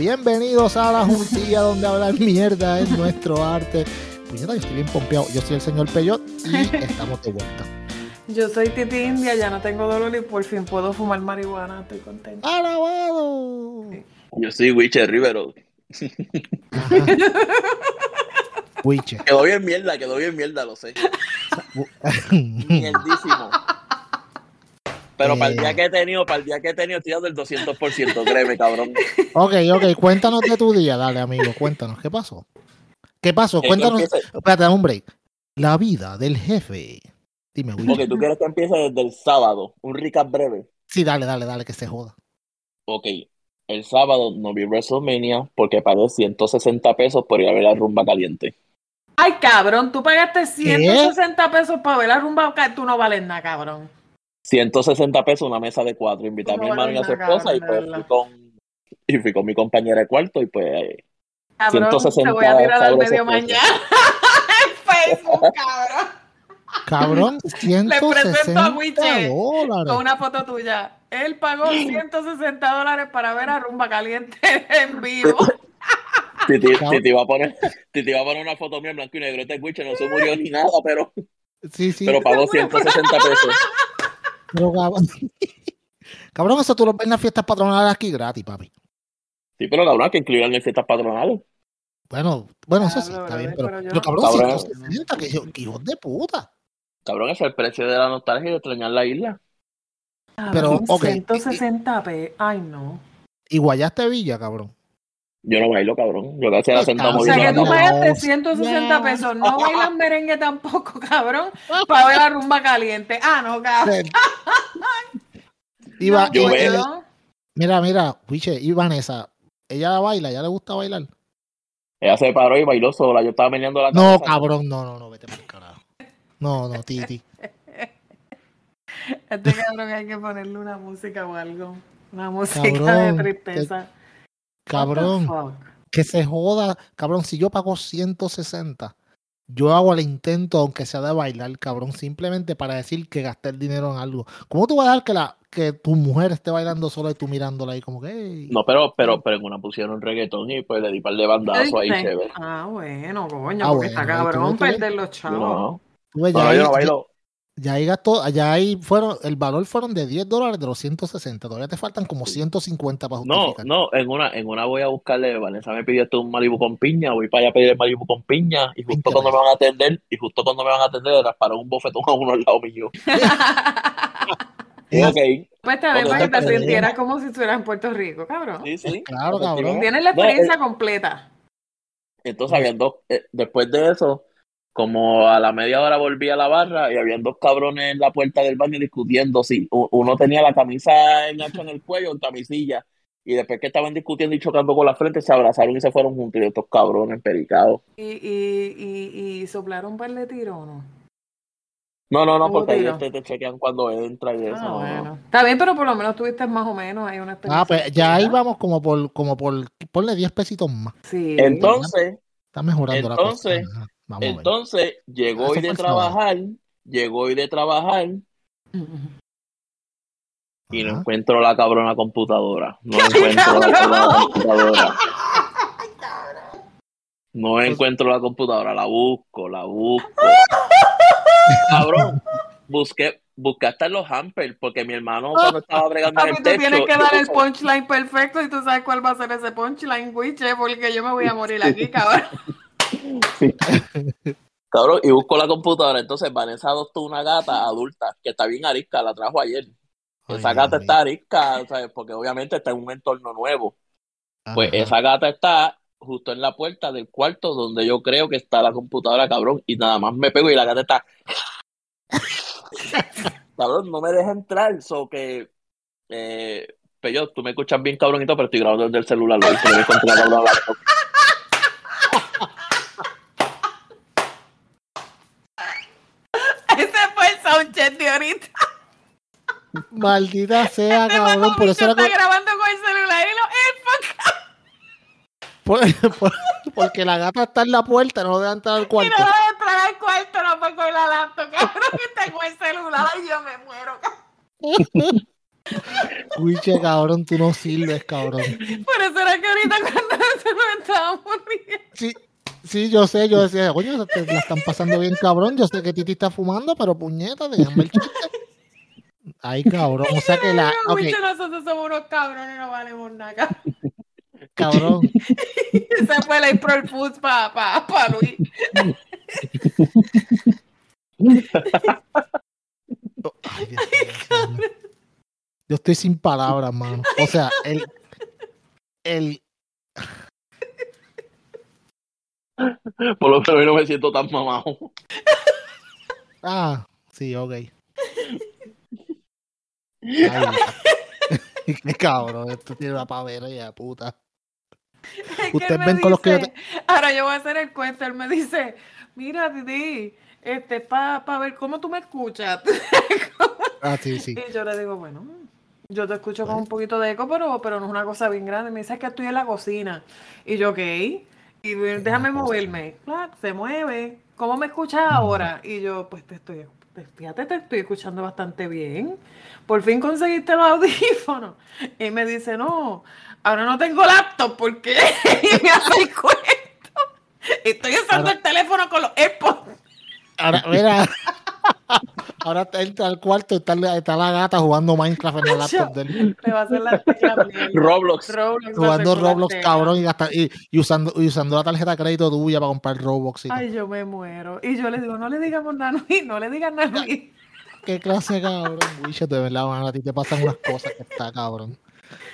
Bienvenidos a la juntilla donde hablar mierda es nuestro arte. Pues yo estoy bien pompeado. Yo soy el señor Peyot y estamos de vuelta. Yo soy Titi India, ya no tengo dolor y por fin puedo fumar marihuana. Estoy contenta. ¡Alabado! Yo soy Witcher Rivero. Wiche. Quedó bien mierda, quedó bien mierda, lo sé. Mierdísimo. Pero para el día Eh. que he tenido, para el día que he tenido, estoy dando el 200%, créeme, cabrón. Ok, ok, cuéntanos de tu día, dale, amigo, cuéntanos, ¿qué pasó? ¿Qué pasó? Cuéntanos. Espérate, un break. La vida del jefe. Dime, Wiche. Ok, tú quieres que empiece desde el sábado, un recap breve. Sí, dale, dale, dale, que se joda. Ok, el sábado no vi WrestleMania porque pagué 160 pesos por ir a ver la rumba caliente. Ay, cabrón, tú pagaste 160 pesos para ver la rumba. ca- Tú no vales nada, cabrón. 160 pesos una mesa de cuatro. Invité a mi hermano y a su esposa y pues fui con, y fui con mi compañera de cuarto y pues eh, Cabrón, 160 te voy a tirar al medio pesos. mañana. en Facebook, cabrón. Cabrón, 160 a Wiche Con dólares. una foto tuya. Él pagó 160 dólares para ver a Rumba Caliente en vivo. Titi. Titi va a poner, Titi va a poner una foto mía en blanco y negro. Este Witcher no se murió ni nada, pero, Sí, sí. pero pagó 160 pesos. Pero, cabrón, cabrón, eso tú lo ves en las fiestas patronales aquí gratis, papi. Sí, pero cabrón, hay que incluirlo en fiestas patronales. Bueno, bueno, eso sí, Diablo, está bien, pero, pero yo- pero cabrón, Cabrón. 160, que, hijo- que hijos de puta. Cabrón, ese es el precio de la nostalgia y de extrañar la isla. Pero, Cabrón, ok. 160 pesos. Ay, no. Y Guayaste Villa, cabrón. Yo no bailo, cabrón. Yo casi la sentado O sea que tú la pagaste 160 pesos, no bailas merengue tampoco, cabrón, para ver la rumba caliente. Ah, no, cabrón. Iba, Yo iba- mira, mira, Wiche, y Vanessa, ella baila, ella le gusta bailar. Ella se paró y bailó sola. Yo estaba meneando la No, cabeza. cabrón, no, no, no, vete por el carajo. No, no, Titi. Este cabrón hay que ponerle una música o algo. Una música Cabrón, de tristeza. Cabrón, que se joda. Cabrón, si yo pago 160, yo hago el intento, aunque sea de bailar, cabrón, simplemente para decir que gasté el dinero en algo. ¿Cómo tú vas a dar que, la, que tu mujer esté bailando sola y tú mirándola ahí como que... No, pero, pero, pero en una pusieron reggaetón y pues le di par de bandazos ahí, chévere. Ah, bueno, coño, Ah, porque bueno, está cabrón perder los chavos. No, Tú ves, no, yo no bailo. Ya ahí gastó, ya ahí fueron, el valor fueron de 10 dólares de los 160. Todavía te faltan como 150 para No, justificar. no, en una, en una voy a buscarle, Vanessa me pidió esto un Malibu con piña, voy para allá a pedir el Malibu con piña, y 20 justo cuando me van a atender, y justo cuando me van a atender, rasparon un bofetón a uno al lado mío. Ok, Pues Cuando para que te sintieras como si estuvieras en Puerto Rico, cabrón. sí, sí. Claro, cabrón. Tienes la No, experiencia eh, completa. Entonces habían dos, eh, después de eso, como a la media hora volví a la barra y habían dos cabrones en la puerta del baño discutiendo si uno tenía la camisa enganchada en el cuello en camisilla y después que estaban discutiendo y chocando con la frente se abrazaron y se fueron juntos y estos cabrones pericados. Y, y, y, y soplaron un par de tiros, ¿o no? No, no, no, porque ahí tiro. este te chequean cuando entra y eso. Ah, bueno. Está bien, pero por lo menos tuviste más o menos ahí una experiencia. Ah, pues ya ahí vamos como por, como por, ponle 10 pesitos más. Sí. Entonces, Está mejorando Entonces, la cosa. Vamos entonces llegó hoy de trabajar, llegó hoy de trabajar y no encuentro la cabrona computadora. No encuentro la cabrona computadora. No encuentro la computadora, la busco, la busco. Cabrón, busqué, busqué hasta en los hampers, porque mi hermano cuando estaba bregando en el tú techo. tienes que dar el punchline perfecto y tú sabes cuál va a ser ese punchline, Wiche, porque yo me voy a morir aquí, cabrón. Cabrón, y busco la computadora. Entonces Vanessa adoptó una gata adulta que está bien arisca, la trajo ayer. Ay, Esa gata está arisca, ¿sabes? porque obviamente está en un entorno nuevo. Pues esa gata está justo en la puerta del cuarto donde yo creo que está la computadora, cabrón. Y nada más me pego y la gata está. cabrón, no me deja entrar. So que. Eh, Peyo, tú me escuchas bien, cabronito, pero estoy grabando desde el celular. Lo hice, me la cabrona laptop. Ese fue de ahorita. Maldita sea, Este cabrón. Por eso era está que- grabando con el celular y lo por- por- porque la gata está en la puerta, no deja entrar al Y cuarto. no deja entrar al cuarto, no fue con la laptop, cabrón, que tengo el celular y yo me muero. cabrón. Wiche, cabrón, tú no sirves, cabrón. Por eso era que ahorita cuando me estábamos riendo. Sí, sí, yo sé, yo decía, coño, te la están pasando bien, cabrón. Yo sé que Titi está fumando, pero puñeta, déjame el chiste. Ay, cabrón, o sea que la. Ok, Wiche, nosotros somos unos cabrones, no valemos nada. cabrón. Se fue la April Foods para pa, pa Luis. Ay, Dios mío, señor. Yo estoy sin palabras, mano. O sea, el. El. Por lo menos no me siento tan mamado. Ah, sí, ok. Ay, qué cabrón, esto tiene una pavera ya puta. Es que Ustedes él me ven con los que yo dice- Ahora yo voy a hacer el cuento. Él me dice: Mira, Didi, este, para pa ver cómo tú me escuchas. Ah, sí, sí. Y yo le digo: Bueno, yo te escucho con un poquito de eco, pero, pero no es una cosa bien grande. Me dice que estoy en la cocina. Y yo, ok. Y déjame moverme. Claro, se mueve. ¿Cómo me escuchas ahora? Y yo, pues te estoy, fíjate, te estoy escuchando bastante bien. Por fin conseguiste los audífonos. Y me dice, no, ahora no tengo laptop porque y me hace el cuento. Estoy usando Ahora- el teléfono con los AirPods. Ahora, mira. Ahora está- entra al cuarto y está, la- está la gata jugando Minecraft en el laptop de él. Me va a hacer la. Roblox. Roblox Jugando Roblox, cabrón, y, y, y usando, y usando la tarjeta de crédito tuya para comprar Roblox. Y todo. Ay, yo me muero. Y yo le digo, no le digamos nada a Luis, no le digas nada a Luis. Qué clase de cabrón, Wiche, de verdad, a ti te pasan unas cosas que está cabrón.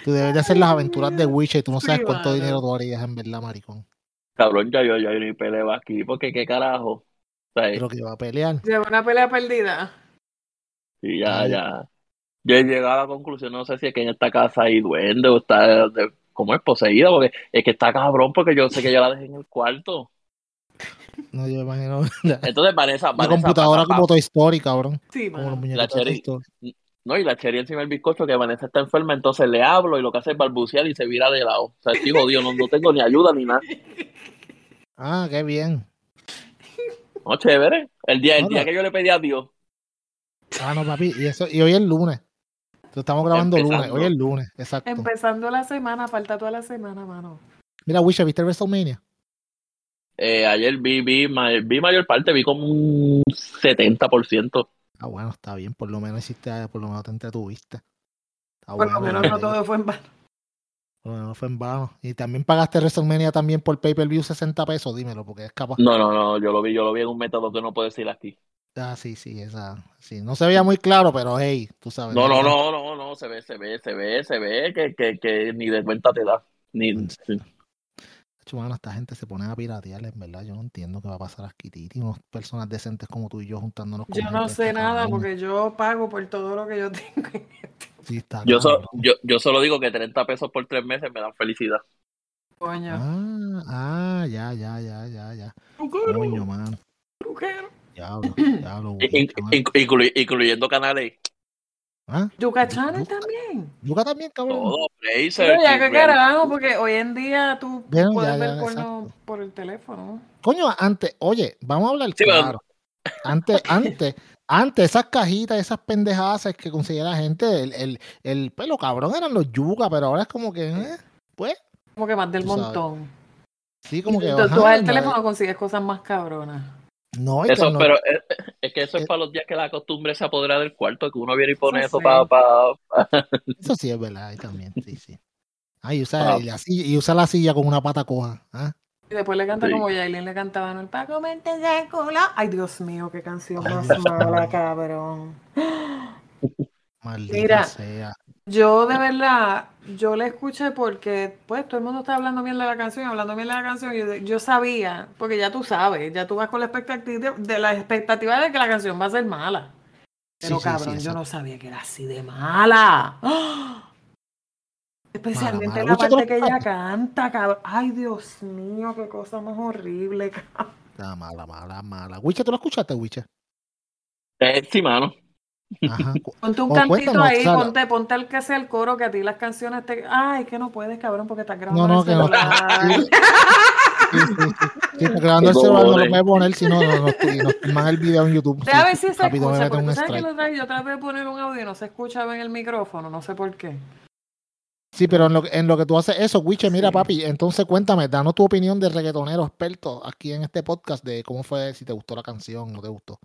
Tú debes de hacer las aventuras de Wiche y tú no sabes cuánto dinero tú harías en verdad, maricón. Cabrón, ya yo, ya yo ni peleo aquí, porque qué carajo. O sea, Pero que va a pelear. Lleva una pelea perdida. sí, ya, Ay. ya. Yo he llegado a la conclusión, no sé si es que en esta casa hay duende o está, de, ¿cómo es poseída? Porque es que está cabrón, porque yo sé que yo la dejé en el cuarto. No, yo me imagino. La, Entonces, Vanessa, la computadora pasa- como Toy Story, cabrón. Sí, Como Toy Cherry. Story. No, y la cherry encima del bizcocho, que Vanessa está enferma, entonces le hablo y lo que hace es balbucear y se vira de lado. O sea, estoy jodido, no, no tengo ni ayuda ni nada. Ah, qué bien. No, chévere. El día, el No, día no. que yo le pedí a Dios. Ah, no, papi. Y, eso, y hoy es lunes. Entonces, Estamos grabando lunes. Hoy es lunes, exacto. Empezando la semana, falta toda la semana, mano. Mira, Wiche, ¿viste WrestleMania? Eh, ayer vi, vi, ma- vi mayor parte, vi como un 70%. Ah, bueno, está bien. Por lo menos hiciste, por lo menos te entretuviste. Está Por lo menos no todo fue en vano. Menos fue en vano. Y también pagaste WrestleMania también por pay-per-view 60 pesos, dímelo, porque es capaz. No, no, no, yo lo vi, yo lo vi en un método que no puedo decir aquí. Ah, sí, sí, esa. Sí, no se veía muy claro, pero hey, tú sabes. No, no, no, no, no, se ve, se ve, se ve, se ve que, que, que ni de cuenta te da. Ni, sí. Mano, esta gente se pone a piratear, en verdad. Yo no entiendo qué va a pasar aquí, Titi. Unas personas decentes como tú y yo juntándonos con Yo no sé nada porque yo pago por todo lo que yo tengo. Sí, está Yo, so- yo, yo solo digo que 30 pesos por tres meses me dan felicidad. Coño. Ah, ah, ya, ya, ya, ya, ya. Truquero, Coño, man. truquero. Diablo, diablo, mano. inclu- incluyendo canales. ¿Ah? Yuca Channel también. Yuca también, cabrón. Todo, Blazer, Pero ya que carajo, porque hoy en día tú Bueno, puedes ya, ver ya, porno exacto. por el teléfono. Coño, antes, oye, vamos a hablar Sí, claro. Antes, antes, antes, esas cajitas, esas pendejadas que conseguía la gente, el, el, el pelo cabrón eran los yuca, pero ahora es como que, eh, pues, Como que más del sabes. montón. sí, como que. tú, vas al no, teléfono consigues cosas más cabronas. No, es que Eso, no- pero es, es que eso es Eh. para los días que la costumbre se apodera del cuarto, que uno viene y pone Eso eso sí. para... Pa, eso sí es verdad, ahí también, sí, sí. Ah, y usa, Ah. y la silla, y usa la silla con una pata coja. ¿ah? Y después le canta Sí. como Yailin le cantaba en el pa' comerte ese culo. Ay, Dios mío, qué canción más mala, cabrón. Maldita Mira. sea. Yo de verdad, yo la escuché porque pues todo el mundo está hablando bien de la canción, hablando bien de la canción, y yo, yo sabía, porque ya tú sabes, ya tú vas con la expectativa de la expectativa de que la canción va a ser mala. Pero Sí, sí, sí, cabrón, yo no sabía que era así de mala. ¡Ah! Especialmente mala. la Wicho, ¿tú parte que ella canta, cabrón. Ay, Dios mío, qué cosa más horrible, cabrón. Está mala, mala, mala. Wiche, ¿tú la escuchaste, Wiche? eh, sí, mano. Ajá. Ponte un Oh, cantito ahí, ponte, ponte el que sea el coro, que a ti las canciones te... Ay, que no puedes, cabrón, porque estás grabando No, no, en que el no. celular. Sí, sí, sí. Sí, porque grabando el celular no lo puede poner, si no, no, no, y nos filman el video en YouTube. Sí, ver si se rápido escucha, porque sabes que lo trae, yo traté de poner un audio y no se escuchaba en el micrófono, no sé por qué. Sí, pero en lo, que- en lo que tú haces eso, Wiche, mira, Sí. papi, entonces cuéntame, danos tu opinión de reggaetonero experto aquí en este podcast de cómo fue, si te gustó la canción o no te gustó.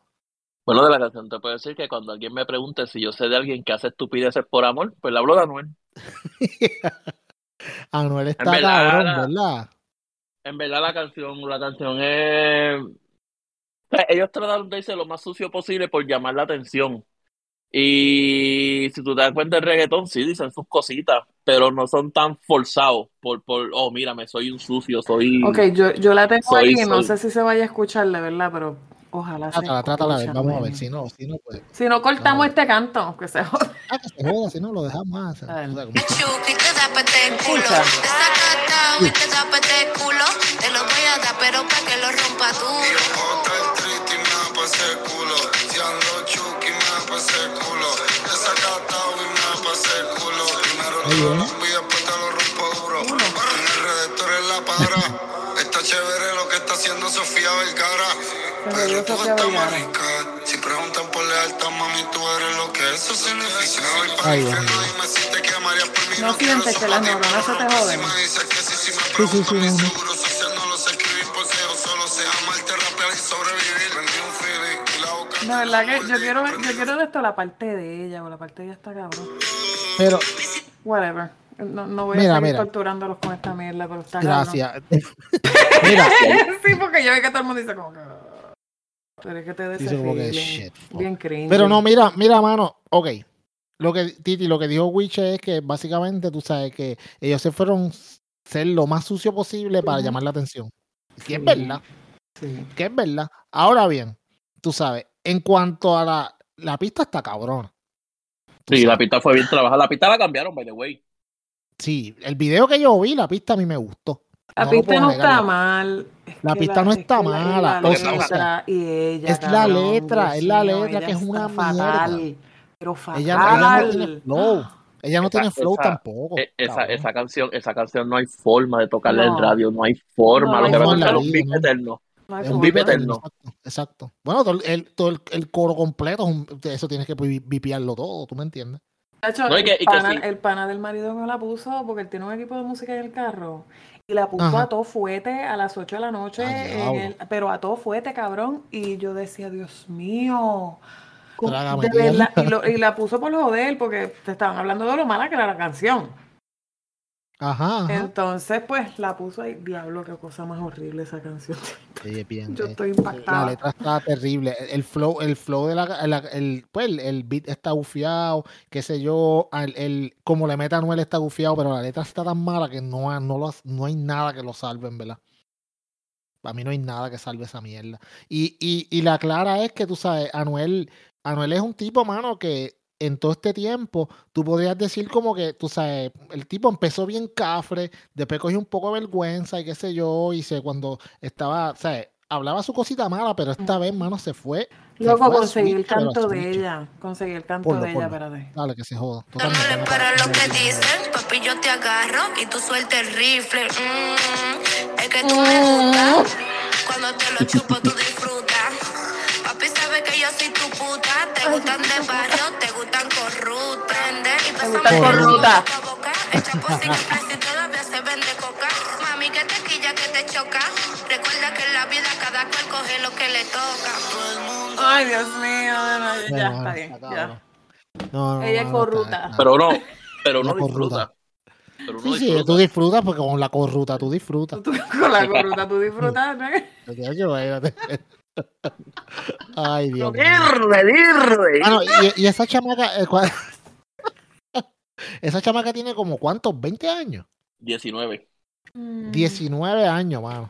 Bueno, de la canción te puedo decir que cuando alguien me pregunte si yo sé de alguien que hace estupideces por amor, pues le hablo de Anuel. Anuel está verdad, cabrón, la- ¿verdad? En verdad la canción, la canción es... o sea, ellos trataron de irse lo más sucio posible por llamar la atención. Y si tú te das cuenta del reggaetón, sí dicen sus cositas, pero no son tan forzados por, por oh, mírame, soy un sucio, soy... Ok, yo, yo la tengo Soy- ahí, no soy- sé si se vaya a escuchar de verdad, pero ojalá se Trátala, trátala, a ver, escuche, vamos a ver, si no, si no, pues, Si no cortamos este canto, aunque se joda. ah, que se joda, si no, lo dejamos más. o sea, como- Chuki te da pete culo. Escucha. Te saca atado y te da pete culo. Te lo voy a dar, pero pa' que lo rompa duro. Otra el triste y me da pa' ese culo. Si ando chuki me da pa' ese culo. Te saca atado y me da pa' ese culo. Primero te Ahí para. Está chévere que está haciendo Sofía Vergara. Pero Pero yo tú Sofía estás más Vergara. rica. Si preguntan por lealtad, mami, tú eres lo que eso significa. Me voy para Ay, el Dios infierno, mío. dime si te quemarías por mí. No que las neuronas se te joden. Sí, Sí, sí, no, no. seguro social, no lo sé escribir porque yo solo sé amarte, rapear y sobrevivir. Prendí un feeling y la verdad que yo quiero, ver- yo quiero de esto la parte de ella, o la parte de ella está cabrón. Pero, Whatever. No, no voy Mira, a seguir mira. torturándolos con esta mierda, pero está gracias. Mira, sí, porque yo veo que todo el mundo dice como que... Pero es que te Dice como que, feeling, shit, fuck. Bien cringe. Pero no, mira, mira, mano, ok. Lo que, Titi, lo que dijo Wiche es que básicamente tú sabes que ellos se fueron ser lo más sucio posible para llamar la atención. Que es Sí. verdad, Sí. que es verdad. Ahora bien, tú sabes, en cuanto a la, la pista está cabrona. Sí, la pista fue bien trabajada. La pista la cambiaron, by the way. Sí, el video que yo vi, la pista a mí me gustó. La No pista no está mal. es La pista no es está y mala, La o sea, o letra y ella. es la cabrón, letra, es la letra que es una fatal, mierda. Pero fatal. Ella, ella no tiene flow. Ella no Esa- tiene flow esa- tampoco. Eh, esa, esa canción, esa canción no hay forma de tocarla en radio, no hay forma. No, lo que va a escuchar un beat eterno. Es un beat eterno. Exacto, exacto. Bueno, todo el, todo el, el coro completo, es un- eso tienes que vi- vipiarlo todo, ¿tú me entiendes? De hecho, No, y que- el, y que pana, sí. el pana del marido me la puso porque él tiene un equipo de música en el carro y la puso Ajá. a todo fuete a las 8 de la noche, Ay, en diablo. el- pero a todo fuete, cabrón. Y yo decía, Dios mío. ¿cómo- Trágame de verdad? tierra. Y, lo- y la puso por joder porque te estaban hablando de lo mala que era la canción. Ajá, ajá. Entonces, pues la puso ahí. Diablo, qué cosa más horrible esa canción. Sí, bien, Yo estoy La impactada. letra está terrible. El, flow, el flow de la, la- el, pues, el, beat está gufiado, qué sé yo, el, el- como le meta Anuel está gufiado, pero la letra está tan mala que no, no, lo, no hay nada que lo salve, en verdad. Para mí no hay nada que salve esa mierda. Y, y, y la clara es que tú sabes, Anuel, Anuel es un tipo, mano, que en todo este tiempo tú podrías decir como que, tú sabes, el tipo empezó bien cafre, después cogió un poco de vergüenza y qué sé yo, y se, cuando estaba, ¿sabes? Hablaba su cosita mala, pero esta vez, mano, se fue. Luego conseguí el canto de ella. Conseguí el canto Ponlo, de ella, espérate. Dale, que se joda. Tú no le paras lo que dicen, papi, yo te agarro y tú sueltas el rifle. Mm, es que tú me gustas. Cuando te lo chupo, tú disfrutas. Que yo soy tu puta. Te gustan de barrio, te gustan corruptas. Prende y gustan besame corruptas. Echa y todavía se vende coca. Mami, que te quilla, que te choca. Recuerda que en la vida cada cual coge lo que le toca. Ay, Dios mío. no, no, Bueno, ya, bueno, está bien. Ya. No, no, Ella es no, no, corrupta. Pero no, pero corruta. disfruta. Pero Sí, sí, disfruta. tú disfrutas porque con la corruta tú disfrutas. Tú con la corruta, tú disfrutas. ¿no? Ay, Dios mío. Dirre. Ah, y, y esa chamaca. eh, cua- esa chamaca tiene como cuántos, 20 años. 19. Mm, 19 años, mano.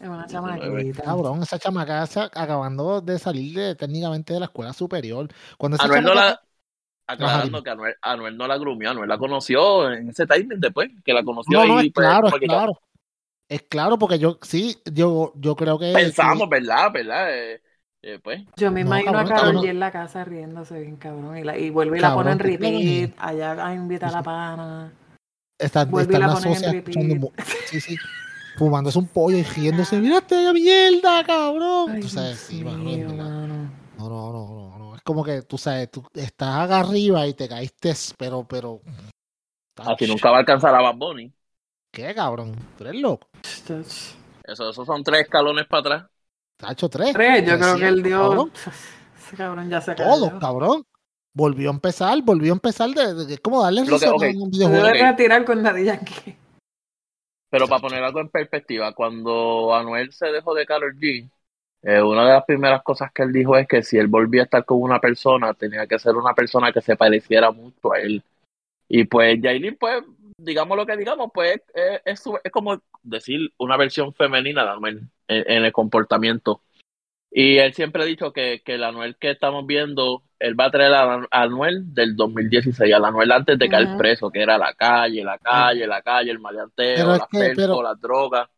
Es una chamaquita. Cabrón, esa chamaca acabando de salir de, técnicamente de la escuela superior. Cuando esa Anuel no la. Aclarando que Anuel, Anuel no la grumió, Anuel la conoció en ese timing después, que la conoció No, es pues, claro, es claro. Es claro, porque yo sí, yo, yo creo que. Pensamos, que- ¿verdad? ¿Verdad? Eh, eh, pues. Yo me No, imagino cabrón, a cabrón. G en la casa riéndose bien cabrón. Y, la, y vuelve y la Cabrón, pone en ¿tú te repeat. Allá a invitar a la pana. está, Vuelve está y en la la ponen en socia escuchando Sí, sí. fumándose un pollo y riéndose, mira esta mierda, cabrón. Ay, tú sabes, sí, mano, mío, verdad. mano. No, no, no, no, no. Es como que tú sabes, tú estás acá arriba y te caíste, pero, pero. Así nunca va a alcanzar a Bad Bunny. ¿Qué, cabrón? ¿Tú eres loco? Eso, esos son tres escalones para atrás. Tacho tres. Tres, yo creo que él 300, dio. cabrón. Ese cabrón ya se Todo, cayó. cabrón. Volvió a empezar, volvió a empezar de, de- es como darle Lo que- risa ok. a un videojuego. debe Ok. retirar con Daddy Yankee. Pero para poner algo en perspectiva, cuando Anuel se dejó de Karol G, eh, una de las primeras cosas que él dijo es que si él volvía a estar con una persona, tenía que ser una persona que se pareciera mucho a él. Y pues Yailin, pues, digamos lo que digamos, pues es, es, es como decir una versión femenina de Anuel en, en el comportamiento. Y él siempre ha dicho que, que el Anuel que estamos viendo, él va a traer a Anuel del 2016, al Anuel antes de caer preso, que era la calle, la calle, la calle, el maleanteo, Pero es las que- percos, pero- las drogas.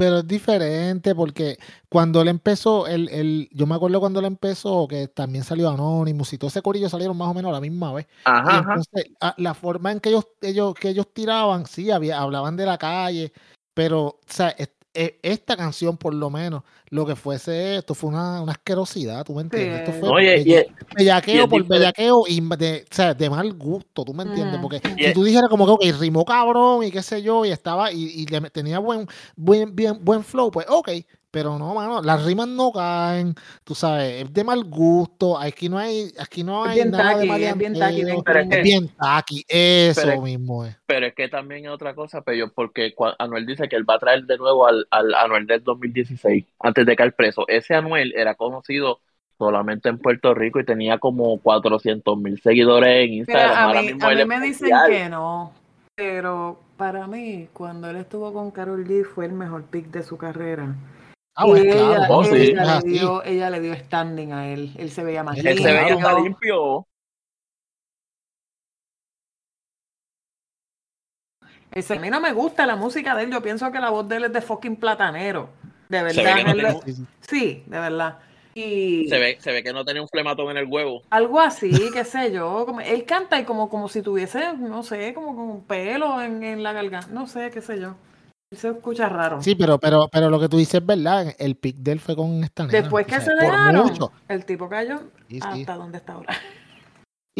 Pero es diferente porque cuando él empezó, él, él- yo me acuerdo cuando él empezó, que también salió Anonymous y todo ese corillo salieron más o menos a la misma vez. Ajá, ajá. entonces, a- la forma en que ellos, ellos, que ellos tiraban, sí, había, hablaban de la calle, pero, o sea, esta canción, por lo menos, lo que fuese esto, fue una, una asquerosidad, ¿tú me entiendes? Esto fue Oye, y, bella- bellaqueo y es por bellaqueo y de, o sea, de mal gusto, ¿tú me entiendes? Porque si tú dijeras como que, ok, rimó cabrón y qué sé yo, y estaba, y, y le- tenía buen, buen, bien, buen flow, pues ok, pero no, mano, las rimas no caen, tú sabes, es de mal gusto, aquí no hay, aquí no hay bien nada de taqui, es bien taqui, bien Pero es es que- bien taqui, eso pero es- mismo es. pero es que también es otra cosa, pero porque Anuel dice que él va a traer de nuevo al, al Anuel del 2016, antes de caer preso. Ese Anuel era conocido solamente en Puerto Rico y tenía como 400 mil seguidores en Instagram. Mira, a Ahora mí, mismo a mí me dicen mundial. que no, pero para mí, cuando él estuvo con Carol G, fue el mejor pick de su carrera. Ah, pues ella, claro, Oh, sí. es ella, le así. dio, ella le dio standing a él. Él se veía más Él Él se veía limpio. más limpio. Ese- a mí no me gusta la música de él. Yo pienso que la voz de él es de fucking platanero. De Se ve verdad. no Sí, de verdad. Y Se ve, se ve que no tenía un flematón en el huevo. algo así, qué sé yo. Como, él canta y como, como si tuviese, no sé, como con un pelo en, en la garganta. No sé, qué sé yo. Se escucha raro. Sí, pero, pero, pero lo que tú dices es verdad, el pick de él fue con esta nena. Después o que sea, se dejaron, el tipo cayó Sí, sí. hasta donde está ahora.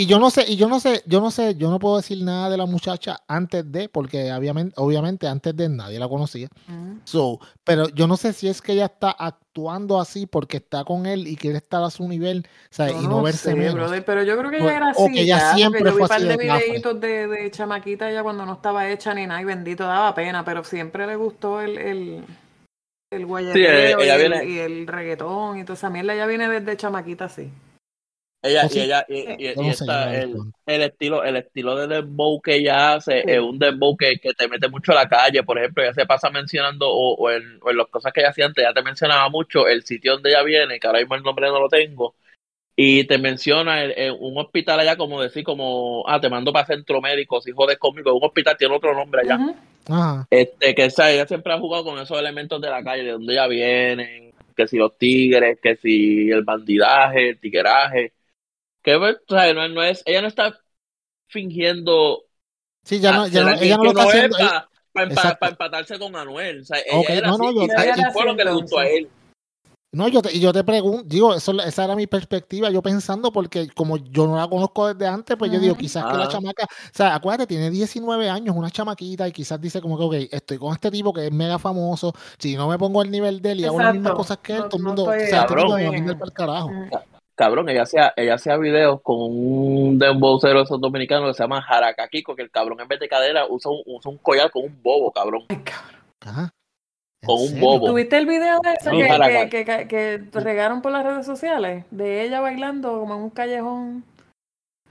Y yo no sé, y yo no sé, yo no sé, yo no puedo decir nada de la muchacha antes de, porque obviamente, obviamente antes de nadie la conocía. Mm. So, pero yo no sé si es que ella está actuando así porque está con él y quiere estar a su nivel, o sea, Yo y no, verse sé, menos. brother, pero yo creo que O- ella era o así. que ella ya, siempre yo vi fue un par así de videitos de, de chamaquita ella cuando no estaba hecha ni nada y bendito daba pena, pero siempre le gustó el, el, el viene- y el reggaetón y toda esa mierda. Ella viene desde chamaquita así. Ella, y ella, y, y- Yo y esta- el, el estilo, el estilo de dembow que ella hace Sí. es un dembow que, que te mete mucho a la calle. Por ejemplo, ella se pasa mencionando, o, o en, o en las cosas que ella hacía antes, ya te mencionaba mucho el sitio donde ella viene, que ahora mismo el nombre no lo tengo, y te menciona el- el- un hospital allá, como decir, como, ah, te mando para centro médico, si jodes conmigo, un hospital tiene otro nombre allá. Ajá. Este, que esa, ella siempre ha jugado con esos elementos de la calle, de donde ella viene, que si los tigres, que si el bandidaje, el tigueraje. Que o sea, no, no es, ella no está fingiendo Sí, ya no, ya no, ella no lo está haciendo. eh, pa- pa- pa- Exacto. pa empatarse con Anuel. O sea, ella Ok, era no, así, no, yo- era fue lo que le gustó a él. No, yo te, y yo te pregunto, digo, eso, esa era mi perspectiva, yo pensando, porque como yo no la conozco desde antes, pues yo digo, quizás que la Ah. chamaca, o sea, acuérdate, tiene 19 años, una chamaquita, y quizás dice como que, ok, estoy con este tipo que es mega famoso, si no me pongo al nivel de él y hago las mismas cosas que él, No- todo el mundo, o sea, este tipo me va a mandar para el carajo. Cabrón, ella hacía, ella hacía videos con un dembowcero de esos dominicanos que se llama Jaracaquico, que el cabrón en vez de cadera usa un, usa un collar con un bobo, cabrón. Ay, cabrón. Ajá. ¿En Con un serio? bobo. ¿Tuviste el video de eso que, que, que, que regaron por las redes sociales? De ella bailando como en un callejón.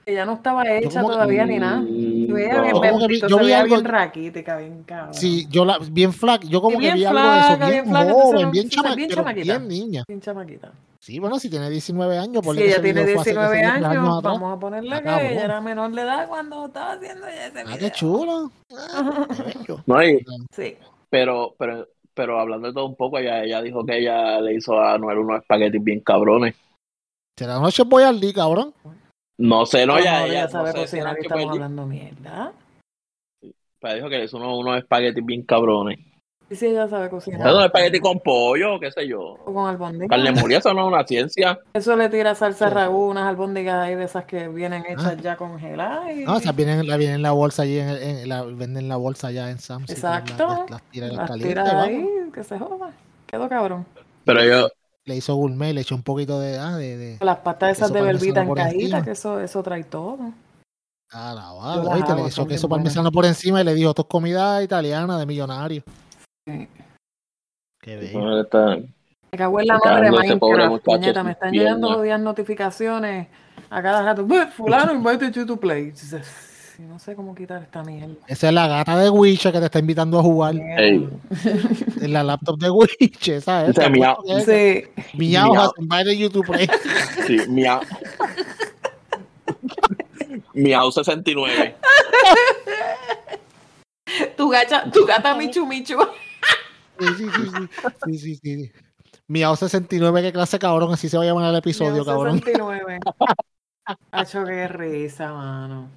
Ella no estaba hecha como que- todavía ni nada. Mm, Yo que vi- yo algo- bien raquítica, bien cabrón. Sí, yo la, bien flaca, yo como que bien vi algo de flaca, eso, bien, joven, bien, chamaquita. bien niña. Bien chamaquita. Sí, bueno, si tiene 19 años, por Si ella tiene 19 años, años, atrás. vamos a ponerle Ah, que ella era menor de edad cuando estaba haciendo ya ese Ah, video. qué chulo. Ah, qué. No, y- Sí. pero, pero, pero hablando de todo un poco, ella, ella dijo que ella le hizo a Anuel unos espaguetis bien cabrones. Será una noche voy al día, cabrón. No sé, no, A lo ella, no sabe sé, cocinar y que estamos hablando mierda. pero dijo que le hizo unos, unos espaguetis bien cabrones. Y si ella sabe cocinar. Eso es espagueti con pollo, qué sé yo. O con albóndigas. Carne molida, eso no es una ciencia. Eso le tira salsa Sí. ragú, unas albóndigas ahí de esas que vienen hechas Ah. ya congeladas. y- No, o sea, vienen, la, vienen en la bolsa allí, en, en- la, venden la bolsa allá en Sam's. y tú las- Exacto. Las, las tiras y las las calientes, tira vamos. ahí, que se joda. Quedó cabrón. Pero yo, Le hizo gourmet, le echó un poquito de... Ah, de, de Las patas esas de verbita en cajita, que eso, eso trae todo. ah, la Yo va, las oíste, hago, le echó queso parmesano por encima y le dijo, esto es comida italiana de millonario. Qué bello. Me cago en la madre pobre Minecraft, puñeta, me están llegando jodidas notificaciones a cada rato. "Ve, Fulano, invite you to play. No sé cómo quitar esta mierda. Esa es la gata de Witcher que te está invitando a jugar Ey. en la laptop de Witcher, esa es. Esa es. Sí, Miau Miau. has invited you to play. Sí, Miau. Miau 69. tu, gacha, tu gata Michu Michu. Sí, sí, sí, sí. sí, sí, sí. Miau 69, qué clase cabrón, así se va a llamar el episodio, cabrón. 69. Hacho, qué risa, mano.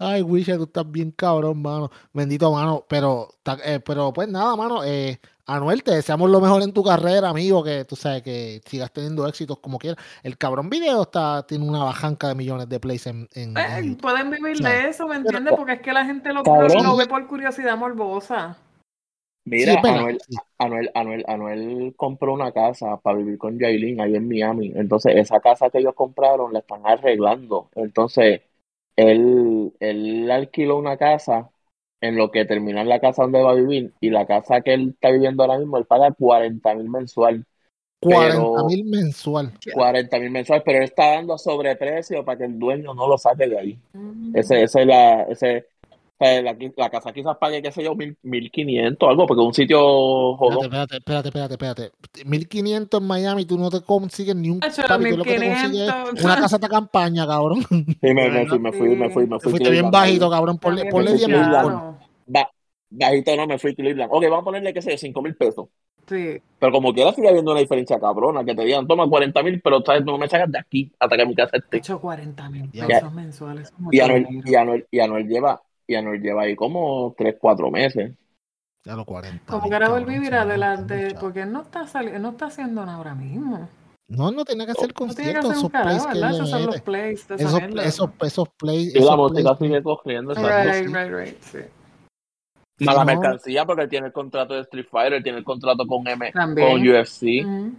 Ay, Witcher, tú estás bien cabrón, mano. Bendito, mano. Pero, eh, pero pues nada, mano. Eh, Anuel, te deseamos lo mejor en tu carrera, amigo. Que tú sabes que sigas teniendo éxitos como quieras. El cabrón video está, tiene una bajanca de millones de plays en, en- Eh, YouTube. pueden vivir de eso, ¿me entiendes? Porque es que la gente lo, Cabrón. lo ve por curiosidad morbosa. Mira, Sí, Anuel. Anuel, Anuel, Anuel compró una casa para vivir con Yailin ahí en Miami. Entonces, esa casa que ellos compraron la están arreglando. Entonces, él, él alquiló una casa en lo que termina la casa donde va a vivir. Y la casa que él está viviendo ahora mismo, él paga 40 mil mensual. 40 mil mensual. 40 mil mensual, pero él está dando sobreprecio para que el dueño no lo saque de ahí. Mm. Ese, ese es la, ese, sea, la, la casa quizás pague, qué sé yo, mil, 1500 algo, porque es un sitio jodón. Espérate, espérate, espérate, espérate, espérate. 1500 en Miami, tú no te consigues ni un papi, tú lo que te 1500. consigues es una casa de campaña, cabrón. Sí, me, me fui, me fui, me fui, me Te fui. fuiste bien bajito, cabrón. Ponle, También ponle me 10 fui mil. Bajito no, me fui Cleveland. Ok, vamos a ponerle, qué sé yo, 5 mil pesos. Sí. Pero como quiera sigue habiendo una diferencia cabrona, que te digan, toma 40 mil, pero ¿sabes? no me sacas de aquí hasta que mi casa esté. hecho 40 mil Ya. pesos mensuales. Anuel, y Anuel, y Anuel lleva, y Anuel lleva ahí como 3, 4 meses. Ya los 40. Como que ahora volví, muchos, de, muchachos. porque él no está sali- él no está haciendo nada ahora mismo. No, no tenía que hacer No tiene que conciertos, hacer un esos plays carajo, le Esos son los mete. plays Esos, esos, esos plays. Y la esos música plays- sigue corriendo. Right, right, right, sí. Más la no. mercancía, porque él tiene el contrato de Street Fighter, él tiene el contrato con M, También. con UFC. Ujú.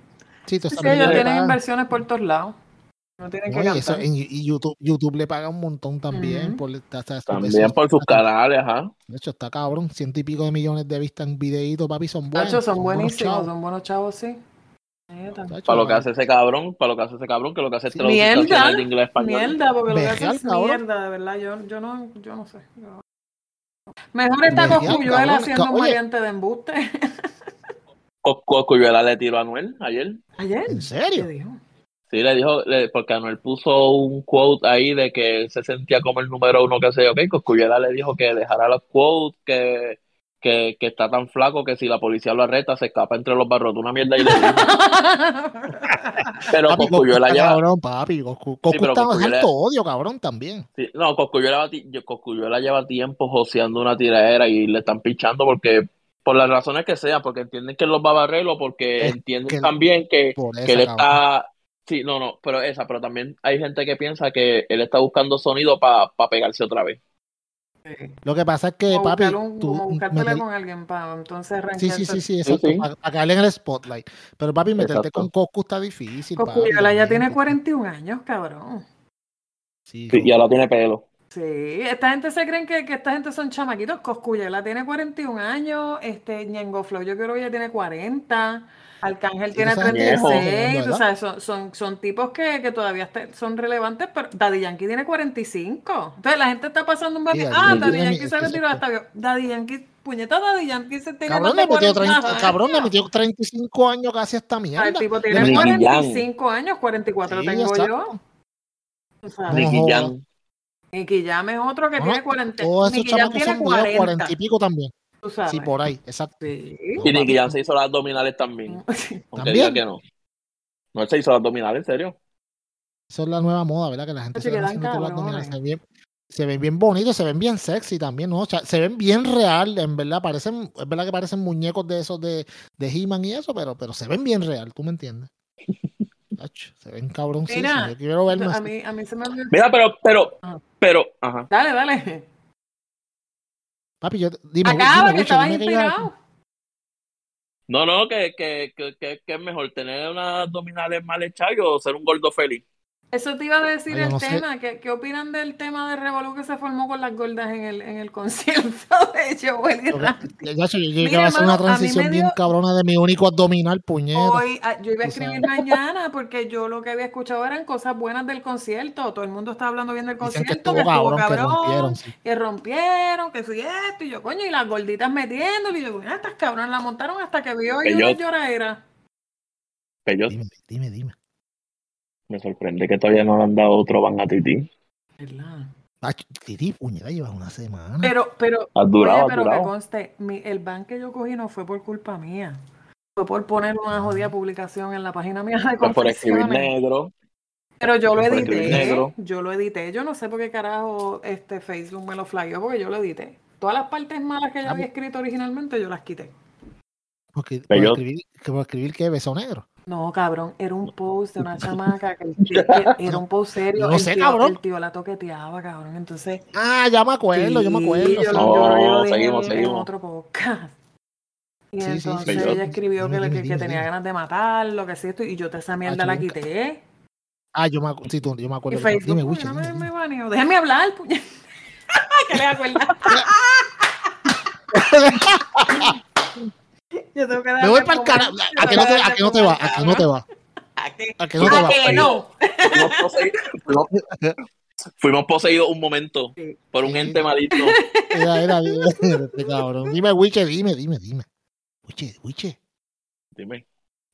Sí, tú Sí, sabes, sí, ellos tienen pagan. inversiones por todos lados. No tienen que No, y, eso, cantar. en- y YouTube, YouTube le paga un montón también. Por, eso- También eso- por sus canales, ajá. De hecho, está cabrón. Ciento y pico de millones de vistas en videitos, papi, son buenos. Tacho, son buenos buenísimos, chavos. son buenos chavos, sí. Para lo que papi. hace ese cabrón, para lo que hace ese cabrón, que lo que hace es Sí. traducir Mierda, de inglés español. Mierda, porque lo que hace es cabrón. mierda, de verdad. Yo, yo, no, yo no sé. Yo- Mejor está Coscuyuela haciendo un variante de embuste. Co- Cosculluela le tiró a Anuel ayer. Ayer. ¿En ¿Qué serio? dijo? Sí, le dijo, le- porque Anuel puso un quote ahí de que él se sentía como el número uno, que sé yo, ok. Cosculluela le dijo que dejara los quotes, que, que, que está tan flaco que si la policía lo arresta se escapa entre los barrotes, una mierda y le dijo. Pero Papi, Cosculluela lleva, cabrón, papi. Goku, Goku pero está Cosculluela- alto odio, cabrón, también. sí, no, Cosculluela, lleva tiempo joseando una tiradera y le están pichando porque, por las razones que sea, porque entienden que él los va a barrer o porque Es entienden que- también que, que él está, sí, no, no, pero esa, pero también hay gente que piensa que él está buscando sonido para pegarse otra vez. Lo que pasa es que, papi, un- tú meter- con alguien para entonces Sí, sí, sí, sí, Sí, exacto. sí. Para, caerle en el spotlight. Pero, papi, meterte Exacto. con Coscu está difícil. papi, Coscuyuela ya también, tiene porque- 41 años, cabrón. Sí, Sí, y ahora tiene pelo. Sí, esta gente se creen que, que esta gente son chamaquitos. Coscuyela tiene 41 años, este Ñengo Flow yo creo que ya tiene 40, Arcángel tiene esa gente está 36, joven, o sea, son, son, son tipos que, que todavía son relevantes, pero Daddy Yankee tiene 45. Entonces la gente está pasando un baile. Sí, ah, Daddy Daddy Yankee se retiró hasta viejo. Daddy Yankee, puñeta Daddy Yankee se tiene Cabrón, más de le metió 40 30, cabrón, le años. metió 35 años casi a esta O sea, mierda. el tipo tiene Nicky metió- Jam. 45 años, 44 Sí, tengo exacto. yo. O sea, Nicky. Jam. Nicky Jam es otro que No, tiene 40. Todos esos Nicky Jam chamacos tiene son viejos, 40. 40 y pico también. Tú sabes. Sí, por ahí, exacto. Sí. Y Nicky Jam se hizo las abdominales también. Aunque ¿También? diga que no. No, se hizo las abdominales, en serio. Eso es la nueva moda, ¿verdad? Que la gente se va quedan haciendo todas las. Se ve bien, se ven bien bonitos, se ven bien sexy también, ¿no? O sea, se ven bien real, en verdad, parecen, es verdad que parecen muñecos de esos de, de He-Man y eso, pero, pero se ven bien real, ¿tú me entiendes? Se ven cabroncísimos. Mira, Yo quiero verme A mí, a mí se me olvidó. Mira, pero, pero, Ah. pero, ajá. Dale, dale. Papi, yo, dime, Acaba, dime, que estabas inspirado. No, no, que, que, que, que, que es mejor tener unas abdominales mal hechas o ser un gordo feliz. Eso te iba a decir Ay, el no sé. tema. ¿Qué, ¿Qué opinan del tema de Revolú que se formó con las gordas en el, en el concierto de Joel y Randy? Ya, yo Mira, a hacer una transición bien cabrona de mi único abdominal, puñeta. Hoy, ah, yo iba a escribir mañana porque yo lo que había escuchado eran cosas buenas del concierto. Todo el mundo está hablando bien del Dicen que concierto, estuvo cabrón, que rompieron. sí. que rompieron, que esto, y yo, coño, y las gorditas metiéndole, y yo, estas cabronas la montaron hasta que vio y una yo- lloradera. Dime, dime, dime. Me sorprende que todavía no le han dado otro van a Titi. ¿Verdad? Ah, Titi, puñeta, llevas una semana. Pero, pero, Has durado, oye, has pero que conste, mi- el ban que yo cogí no fue por culpa mía. Fue por poner una jodida publicación en la página mía de por escribir negro. Pero yo lo edité, negro. yo lo edité. Yo no sé por qué carajo este Facebook me lo flagueó, porque yo lo edité. Todas las partes malas que yo Ah, había escrito originalmente, yo las quité. Porque, por escribir, por escribir qué, beso negro. No, cabrón, era un post de una chamaca que, era un post serio. No el, sé, tío, cabrón. el tío la toqueteaba, cabrón. Entonces, Ah, ya me acuerdo, yo me Sí, acuerdo. Yo, sí. lo, Oh, yo lo- yo lo dije seguimos, en, en seguimos. otro podcast. Y Sí, sí, sí. entonces Yo- ella escribió que, tenía ganas de matarlo, que sí, esto, y yo te esa mierda la nunca- quité. Ah, yo me, sí, tú- yo me Y acuerdo. Facebook, dime, coño, Wicho, no dime, me, dime. me baneó. Déjame hablar, puñet. que le acuerdas. yo tengo que Me voy para el carajo. ¿A que no te, a que no te va? ¿A que no te va? ¿A que no te ¿A va? que no? Fuimos poseídos, fuimos, fuimos poseídos un momento por un ente maligno. Era, era, dime, este cabrón. Dime, Wiche, dime, dime, dime. Wiche, Wiche, Dime,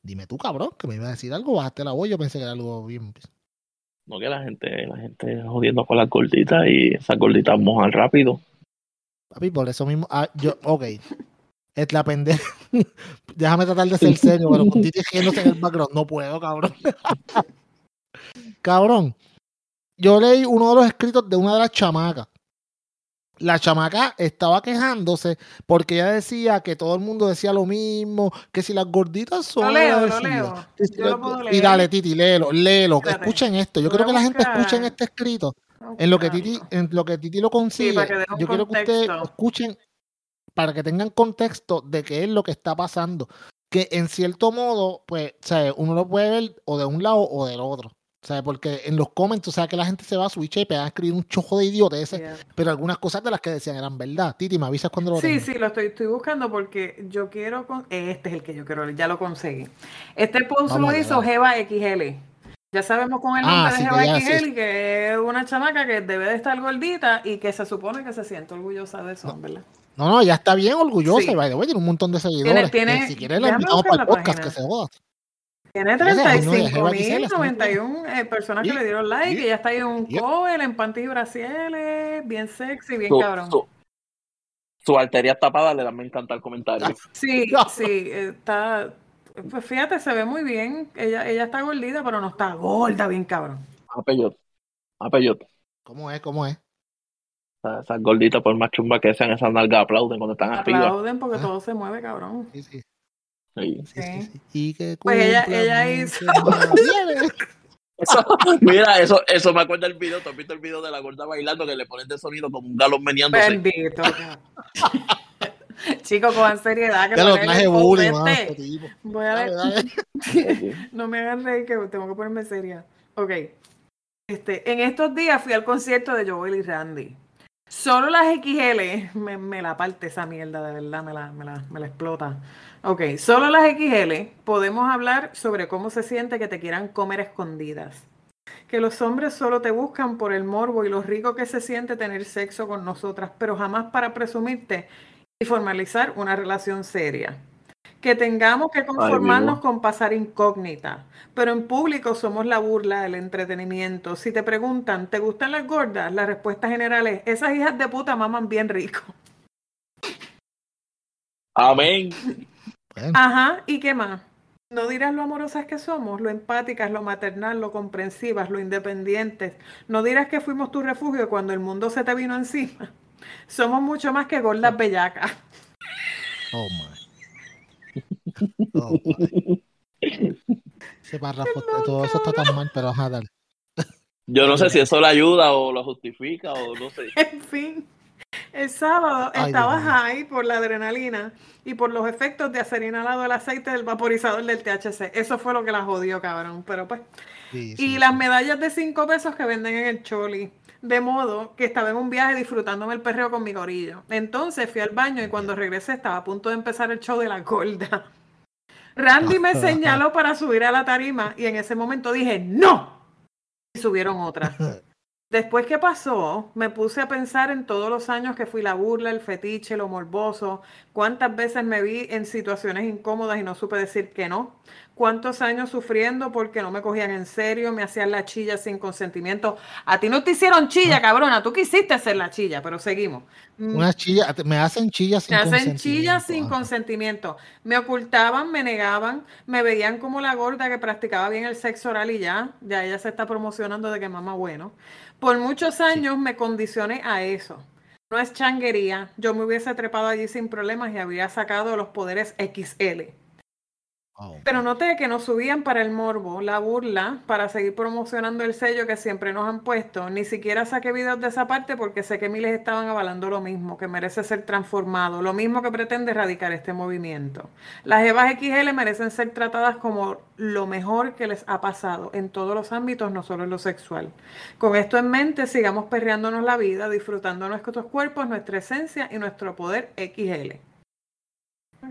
dime tú, cabrón, que me iba a decir algo. Bajaste la voz, yo pensé que era algo bien. no que la gente, la gente jodiendo con las gorditas y esas gorditas mojan rápido. Papi, por eso mismo. Ah, yo, ok. Es la pendeja. Déjame tratar de ser serio, pero con Titi riéndose en el background. No puedo, cabrón. cabrón. Yo leí uno de los escritos de una de las chamacas. La chamaca estaba quejándose porque ella decía que todo el mundo decía lo mismo, que si las gorditas son. Lo leo, lo leo. si Yo lo puedo Y leer. dale, Titi, léelo, léelo. que. Escuchen esto. Yo a que la gente buscar- escuchen este escrito. En lo que Titi, en lo que Titi lo consigue, yo quiero que ustedes escuchen para que tengan contexto de qué es lo que está pasando. Que en cierto modo, pues, sea, uno lo puede ver o de un lado o del otro. Sea, porque en los comments, o sea, que la gente se va a switch y pega a escribir un chojo de idioteces, Yeah. pero algunas cosas de las que decían eran verdad. Titi, me avisas cuando lo Sí, sí, lo estoy, estoy buscando porque yo quiero. con- Este es el que yo quiero ya lo conseguí. Este post Vamos lo hizo. Jeva XL. Ya sabemos con el Ah, nombre sí, de que Jeva ya, sí, XL que es una chamaca que debe de estar gordita y que se supone que se siente orgullosa de eso, ¿verdad? No, no, ya está bien orgullosa Sí. y by the way, tiene un montón de seguidores. tiene- que si quieres le déjame invitamos para el la podcast página. que se joda. Tiene Ese es uno de 35 Jeva mil, XL, 91 eh, personas que Sí, le dieron like sí, y ya está ahí en un cover, en panty y brasieles, bien sexy, bien Su, cabrón. su, su arteria tapada le da me encanta el comentario. Sí, No. sí, está. Pues fíjate, se ve muy bien. Ella, ella está gordita, pero no está gorda, bien cabrón. A peyote. A peyote. ¿Cómo es? ¿Cómo es? Esas gorditas, por más chumba que sean, esas nalgas aplauden cuando están arriba. Aplauden porque Ah. todo se mueve, cabrón. Sí, sí. Sí. sí, sí, Sí. sí. Y que Pues ella- ella hizo-. Eso, mira, eso, eso me acuerda el video. ¿Tú has visto el video de la gorda bailando que le ponen de sonido como un galón meneándose? Bendito. Chicos, cojan seriedad. Que Ya lo traje bullying, este. este. Voy a Dale, ver. dale. No me hagan reír que tengo que ponerme seria. Ok. Este, en estos días fui al concierto de Joel y Randy. Solo las XL, me, la parte esa mierda, de verdad, me la, me, la, me la explota. Ok, solo las XL podemos hablar sobre cómo se siente que te quieran comer escondidas. Que los hombres solo te buscan por el morbo y lo rico que se siente tener sexo con nosotras, pero jamás para presumirte y formalizar una relación seria. Que tengamos que conformarnos con pasar incógnita, pero en público somos la burla, el entretenimiento. Si te preguntan, ¿te gustan las gordas? La respuesta general es, esas hijas de puta maman bien rico. Amén. Ajá, ¿y qué más? No dirás lo amorosas que somos, lo empáticas, lo maternal, lo comprensivas, lo independientes. No dirás que fuimos tu refugio cuando el mundo se te vino encima. Somos mucho más que gordas bellacas. Oh my. Oh. Ese párrafo, todo eso está tan mal, pero ajá, dale. Yo no sé si eso le ayuda o lo justifica o no sé. En fin, el sábado Ay, estaba Dios high por la adrenalina y por los efectos de hacer inhalado el aceite del vaporizador del THC. Eso fue lo que la jodió, cabrón. Pero pues. Sí, Y sí, las sí. medallas de 5 pesos que venden en el Choli. De modo que estaba en un viaje disfrutándome el perreo con mi gorillo. Entonces fui al baño y cuando regresé estaba a punto de empezar el show de la gorda. Randy me señaló para subir a la tarima y en ese momento dije ¡No! Y subieron otra. Después que pasó, me puse a pensar en todos los años que fui la burla, el fetiche, lo morboso, cuántas veces me vi en situaciones incómodas y no supe decir que no, cuántos años sufriendo porque no me cogían en serio, me hacían la chilla sin consentimiento. A ti no te hicieron chilla, cabrona, tú quisiste hacer la chilla, pero seguimos. Mm, Una chilla, me hacen chillas sin me hacen consentimiento, chillas sin consentimiento. Me ocultaban, me negaban, me veían como la gorda que practicaba bien el sexo oral y ya, ya ella se está promocionando de que mamá bueno. Por muchos años me condicioné a eso. No es changuería. Yo me hubiese trepado allí sin problemas y habría sacado los poderes XL. Oh, Pero noté que nos subían para el morbo, la burla, para seguir promocionando el sello que siempre nos han puesto. Ni siquiera saqué videos de esa parte porque sé que miles estaban avalando lo mismo, que merece ser transformado, lo mismo que pretende erradicar este movimiento. Las Evas XL merecen ser tratadas como lo mejor que les ha pasado en todos los ámbitos, no solo en lo sexual. Con esto en mente, sigamos perreándonos la vida, disfrutando nuestros cuerpos, nuestra esencia y nuestro poder XL.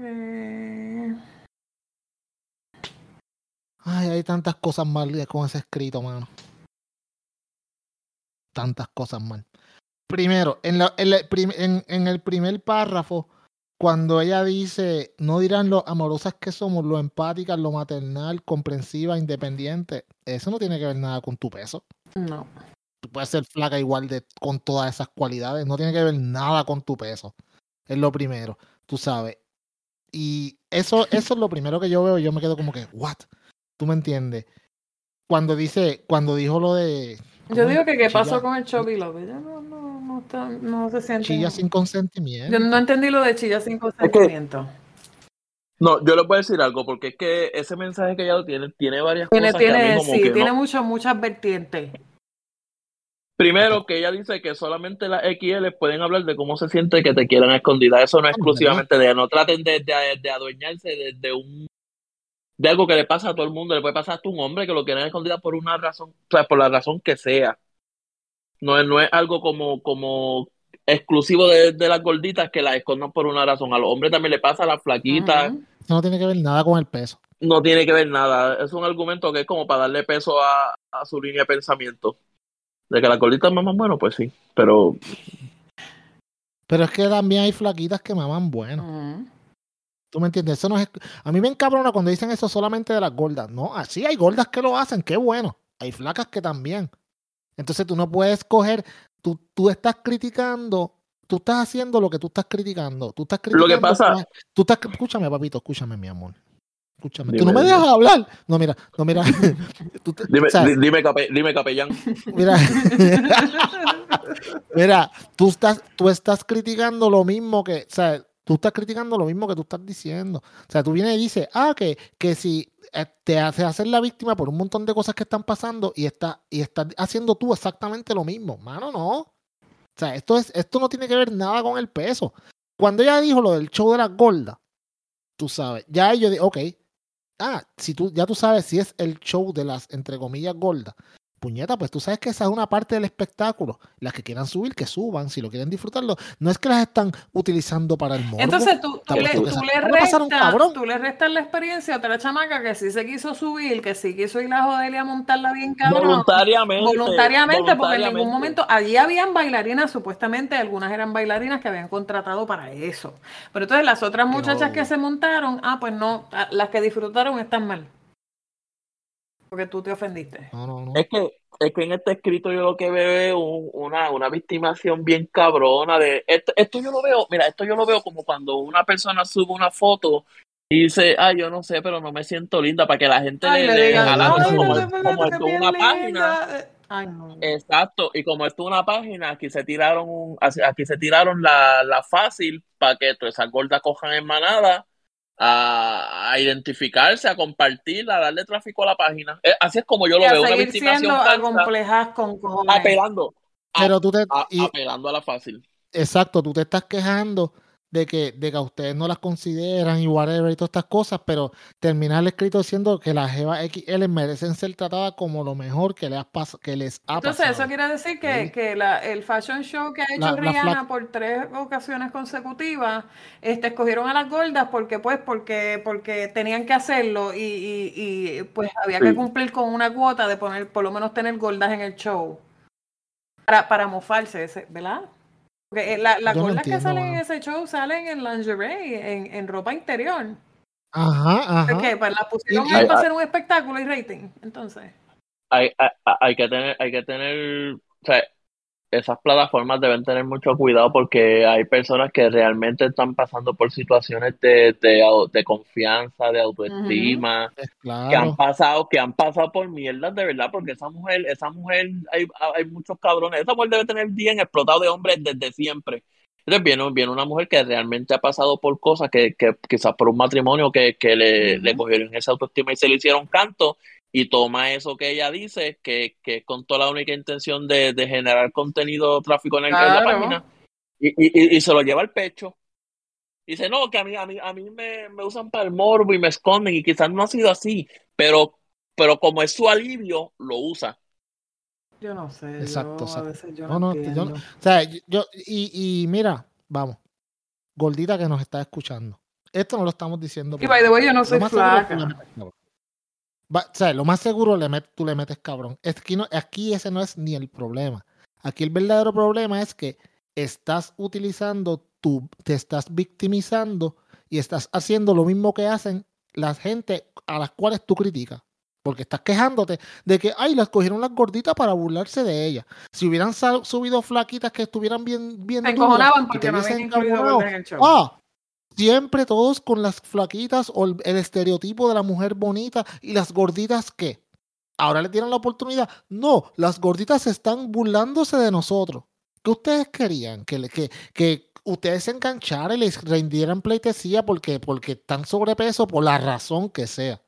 Eh, Ay, hay tantas cosas mal con ese escrito, mano. Tantas cosas mal. Primero, en, la- en la prim- en- en el primer párrafo, cuando ella dice, no dirán lo amorosas que somos, lo empáticas, lo maternal, comprensiva, independiente, eso no tiene que ver nada con tu peso. No. Tú puedes ser flaca igual de con todas esas cualidades, no tiene que ver nada con tu peso. Es lo primero, tú sabes. Y eso, eso es lo primero que yo veo yo me quedo como que, what? ¿Tú me entiendes? Cuando dice, cuando dijo lo de Yo ¿cómo digo que qué pasó con el Chubby Love. Ella no, no, no, está- no se siente. chilla sin consentimiento. Yo no entendí lo de chilla sin consentimiento. No, yo les voy a decir algo, porque es que ese mensaje que ella tiene, tiene varias Tiene, cosas que a mí tiene, como sí, que tiene no. mucho, muchas vertientes. Primero, que ella dice que solamente las XL pueden hablar de cómo se siente que te quieran escondida. Eso no es exclusivamente de ella. No traten de, de- de adueñarse de, de un de algo que le pasa a todo el mundo. Le puede pasar hasta un hombre que lo quieren escondida por una razón, o sea, por la razón que sea. No es, no es algo como, como exclusivo de, de las gorditas que las escondan por una razón. A los hombres también le pasa, a las flaquitas. Eso no tiene que ver nada con el peso. No tiene que ver nada. Es un argumento que es como para darle peso a, a su línea de pensamiento. De que las gorditas maman, bueno, pues sí. Pero Pero es que también hay flaquitas que maman bueno. ¿Tú me entiendes? Eso no es... A mí me encabrona cuando dicen eso solamente de las gordas. No, así hay gordas que lo hacen, qué bueno. Hay flacas que también. Entonces tú no puedes coger, tú, tú estás criticando, tú estás haciendo lo que tú estás criticando. Tú estás Lo que pasa- Tú estás, escúchame, papito, escúchame, mi amor. Escúchame. tú no me dime. dejas hablar. No, mira, no, mira. Tú dime, dime, cape- dime capellán. Mira, mira, tú estás, tú estás criticando lo mismo que, o sea, tú estás criticando lo mismo que tú estás diciendo. O sea, tú vienes y dices, ah, que, que si eh, te haces hacer la víctima por un montón de cosas que están pasando y está, y estás haciendo tú exactamente lo mismo. Mano, no. O sea, esto es, esto no tiene que ver nada con el peso. Cuando ella dijo lo del show de las gordas, tú sabes, ya yo dije, ok, ah, si tú, ya tú sabes si es el show de las, entre comillas, gordas. Puñeta, pues tú sabes que esa es una parte del espectáculo. Las que quieran subir, que suban, si lo quieren disfrutarlo. No es que las están utilizando para el morbo. Entonces tú, tú, le, tú, le ¿Cómo pasar un restas, cabrón? tú le restas la experiencia a otra chamaca que sí se quiso subir, que sí quiso ir a joderle a montarla bien cabrón. Voluntariamente. Voluntariamente, porque en ningún voluntariamente. momento allí habían bailarinas, supuestamente algunas eran bailarinas que habían contratado para eso. Pero entonces las otras Pero- muchachas que se montaron, ah, pues no, a- las que disfrutaron están mal. Porque tú te ofendiste. No, no, no. Es que, es que en este escrito yo lo que veo es un- una, una victimación bien cabrona de esto, esto yo lo veo, mira, esto yo lo veo como cuando una persona sube una foto Y dice, ah, yo no sé, pero no me siento linda, para que la gente Ay, le, le jala, "Ay, como, no, esto es una página, linda. Ay, no. exacto, y como esto es una página, aquí se tiraron, un- aquí se tiraron la, la fácil para que todas esas gordas cojan en manada a, a identificarse, a compartir, a darle tráfico a la página. Eh, así es como yo Y lo a veo, una seguir victimización siendo falsa, acomplejas con cojones. apelando, a- Pero tú te, a- y- apelando a la fácil. exacto, tú te estás quejando de que, de que a ustedes no las consideran y whatever y todas estas cosas, pero terminar el escrito diciendo que las Jeva XL merecen ser tratadas como lo mejor que les, ha que les ha Entonces, pasado. eso quiere decir que, Sí. que la- el fashion show que ha hecho La- Rihanna por tres ocasiones consecutivas, este, escogieron a las gordas porque, pues, porque, porque tenían que hacerlo y, y- y, pues había que cumplir con una cuota de poner, por lo menos tener gordas en el show. Para, para mofarse, ese- ¿verdad? Porque eh, la- no gordas que salen en ese show salen en lingerie, en, en ropa interior. Ajá, ajá. ¿Qué? Pues la pusieron ahí para hacer un espectáculo y rating, entonces. hay, hay, hay que tener, hay que tener, o sea, esas plataformas deben tener mucho cuidado porque hay personas que realmente están pasando por situaciones de, de, de confianza, de autoestima, Es que han pasado, que han pasado por mierdas de verdad, porque esa mujer, esa mujer, hay, hay muchos cabrones, esa mujer debe tener bien explotado de hombres desde siempre. Entonces viene, viene una mujer que realmente ha pasado por cosas que, que quizás por un matrimonio que, que le, le cogieron esa autoestima y se le hicieron canto y toma eso que ella dice, que, que es con toda la única intención de, de generar contenido tráfico en, el- en la Claro. página y, y, y- y se lo lleva al pecho. Dice, no, que a mí, a mí, a mí me, me usan para el morbo y me esconden y quizás no ha sido así, pero, pero como es su alivio, lo usa. Yo no sé. Exacto, yo, exacto. A veces yo No, no, no, yo- entiendo. O sea, yo, y, y mira, vamos, gordita que nos está escuchando. Esto no lo estamos diciendo. Y by the way, yo no soy seguro tú le flaca. metes cabrón. Va- o sea, lo más seguro le met- tú le metes cabrón. Es que no, aquí ese no es ni el problema. Aquí el verdadero problema es que estás utilizando tu, te estás victimizando y estás haciendo lo mismo que hacen la gente a las cuales tú criticas. Porque estás quejándote de que, ay, las cogieron las gorditas para burlarse de ellas. Si hubieran subido flaquitas que estuvieran bien, bien Se encojonaban porque no habían incluido en el show. Ah, siempre todos con las flaquitas o el, estereotipo de la mujer bonita y las gorditas que ahora le tienen la oportunidad. No, las gorditas están burlándose de nosotros. ¿Qué ustedes querían? Que, que, que ustedes se engancharan y les rindieran pleitesía porque, porque están sobrepeso por la razón que sea.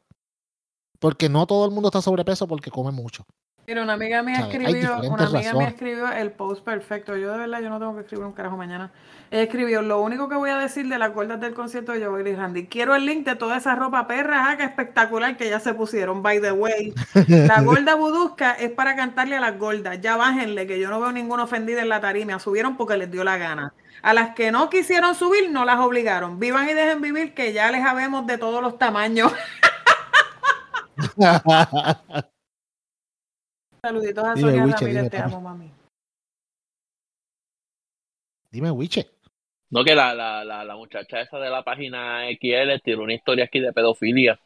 Porque no todo el mundo está sobrepeso porque come mucho. Mira, una amiga mía escribió, una amiga mía escribió el post perfecto. Yo de verdad yo no tengo que escribir un carajo mañana. Ella escribió, lo único que voy a decir de las gordas del concierto de Joel y Randy. Quiero el link de toda esa ropa perra, que espectacular que ya se pusieron. By the way, la gorda budusca es para cantarle a las gordas. Ya bájenle, que yo no veo ninguna ofendida en la tarima. Subieron porque les dio la gana. A las que no quisieron subir, no las obligaron. Vivan y dejen vivir, que ya les habemos de todos los tamaños. Saluditos a Dime, Sonia Wiche, Ramírez, dime, te amo, mami. Dime, Wiche. No que la, la, la, la muchacha esa de la página XL tiró una historia aquí de pedofilia.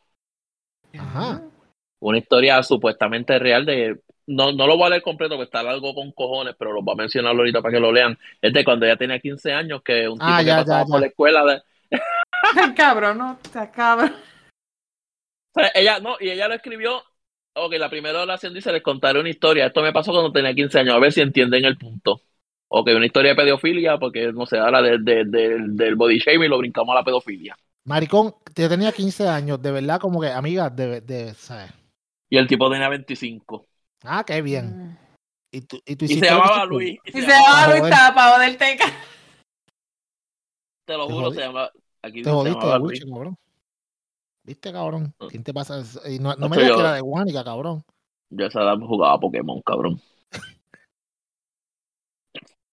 Ajá. Una historia supuestamente real de... No, no lo voy a leer completo porque está algo con cojones, pero lo voy a mencionar ahorita para que lo lean. Es de cuando ella tenía 15 años, que un tipo Ah, que ya, pasaba ya, por la escuela... De, cabrón, no, está cabrón. o sea, ella, no, y ella lo escribió... Ok, la primera oración dice, les contaré una historia. Esto me pasó cuando tenía 15 años, a ver si entienden el punto. Ok, una historia de pedofilia, porque no sé, ahora de- de- de- del body shaming lo brincamos a la pedofilia. Maricón, yo tenía 15 años, de verdad, como que, amiga, de, de, ¿sabes? Y el tipo tenía 25. Ah, qué bien. Y tú, y tú Y se llamaba. Luis. Y se llamaba Luis. Tapa, del Teca. Te lo Te juro, jodí. se llama. Aquí Te se jodiste llamaba Luis. Cabrón. ¿Viste, cabrón? Ah. ¿Quién te pasa? Y no, no me digas que era de Guánica, cabrón. Yo a esa edad jugaba Pokémon, cabrón.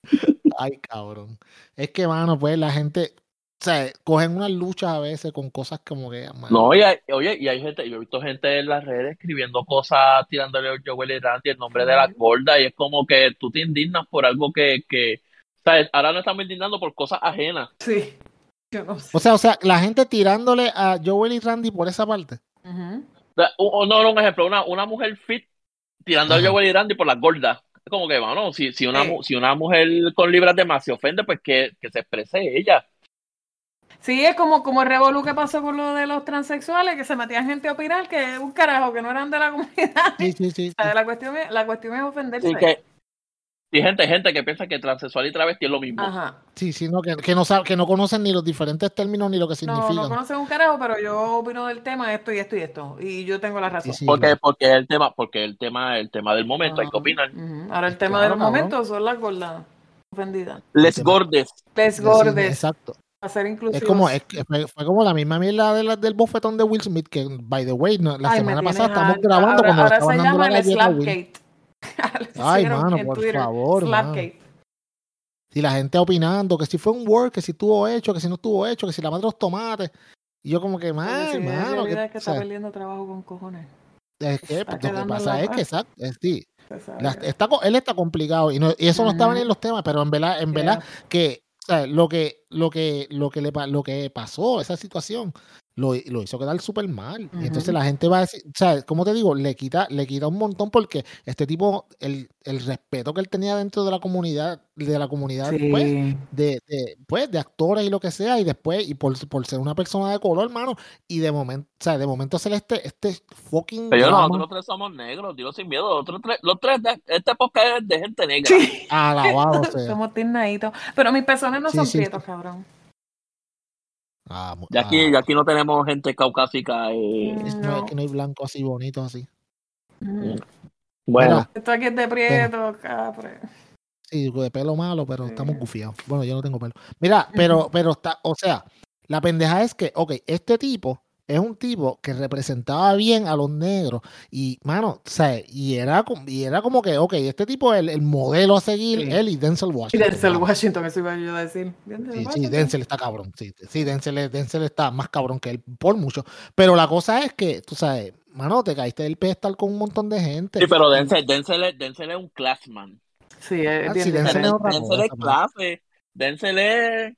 Ay, cabrón. Es que, mano, pues la gente, o sea, cogen unas luchas a veces con cosas como que, No, y hay, oye, y hay gente, yo he visto gente en las redes escribiendo cosas, tirándole a Joel y Randy el nombre de la gorda, y es como que tú te indignas por algo que, que, ¿sabes? Ahora no estamos indignando por cosas ajenas. Sí. Yo no sé. O sea, o sea, la gente tirándole a Joel y Randy por esa parte. O sea, o- o no, no, un ejemplo, una, una mujer fit tirando a. Joel y Randy por las gordas. Es como que, bueno, si, si, una, Sí. si una mujer con libras de más se ofende, pues que, que se exprese ella. Sí, es como, como el revolú que pasó con lo de los transexuales, que se metían gente a opinar que un carajo, que no eran de la comunidad. Sí, sí, sí. O sea, la, cuestión es, la cuestión es ofenderse. Sí, que, y gente, gente que piensa que transexual y travesti es lo mismo. Ajá. Sí, sí, no, que, que no sabe, que no conocen ni los diferentes términos ni lo que No, significan. no conocen un carajo, pero yo opino del tema esto y esto y esto. Y yo tengo la razón. Sí, sí. Porque, porque el tema, porque el tema, el tema del momento, hay que Ajá. opinar. Ahora el tema Claro, de los cabrón. momentos son las gordas ofendidas. Les gordes. Les Sí, gordes, exacto. a ser inclusivos. Es como, es fue, como la misma mierda de la- del bofetón de Will Smith, que, by the way, no- la Ay, semana pasada estamos grabando ahora, cuando ahora estaban se dando la llama el galleta a Will. Slapgate. Ay, mano, por Twitter, favor, mano. Slapgate. Si la gente opinando que si fue un work, que si estuvo hecho, que si no estuvo hecho, que si la madre los tomates. Y yo como que, man, si mano, realidad que, es que o está sea, perdiendo trabajo con cojones. es que está lo que pasa es que, exacto, es, sí, la- está, él está complicado y, no, y eso no estaba ni en los temas, pero en verdad, en verdad que o sea, lo que lo que lo que le lo que pasó esa situación lo, lo hizo quedar súper mal y entonces Ujú. la gente va a decir o sea como te digo le quita le quita un montón porque este tipo el, el respeto que él tenía dentro de la comunidad de la comunidad pues Sí. de, de, pues, de actores y lo que sea, y después, y por, por ser una persona de color, hermano, y de momento, o sea, de momento hacer este, este fucking Pero drama nosotros tres somos negros, dilo sin miedo. Otros tres, los tres, de, este podcast es de gente negra. Sí. alabado sea. Somos tiznaditos. Pero mis pezones no Sí, son sí, prietos, cabrón. Ah, mu- Ya aquí, ah, ya aquí no tenemos gente caucásica. eh, Mm. es- no, no. es que no hay blancos así bonitos así. Ujú. Bueno, Mira, Esto aquí es de prieto, capre. sí, de pelo malo, pero estamos gufiados. Bueno, yo no tengo pelo. Mira, pero, pero está, o sea, la pendeja es que, ok, este tipo es un tipo que representaba bien a los negros y, mano, sea, y era, como- y era como que, ok, este tipo es el, el modelo a seguir, Sí. él y Denzel Y Washington. Denzel mano. Washington, eso iba yo a decir. Denzel Sí, sí, Washington. Denzel está cabrón. Sí, sí Denzel, es- Denzel está más cabrón que él por mucho. Pero la cosa es que, tú sabes, mano, te caíste del pedestal con un montón de gente. sí, pero Denzel, Denzel, es, Denzel es un classman. Sí, es Ah, sí, Denzel es Denzel es clase. Denzel es.